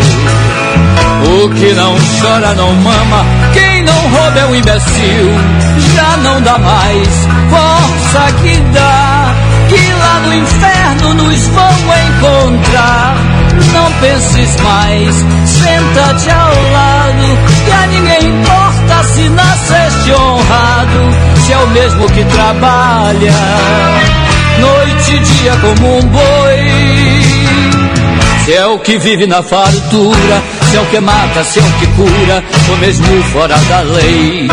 O que não chora não mama, quem não rouba é um imbecil. Já não dá mais força que dá, que lá no inferno nos vão encontrar. Não penses mais, senta-te ao lado, que a ninguém importa se nasceste honrado, se é o mesmo que trabalha, noite e dia como um boi. Se é o que vive na fartura, se é o que mata, se é o que cura, ou mesmo fora da lei.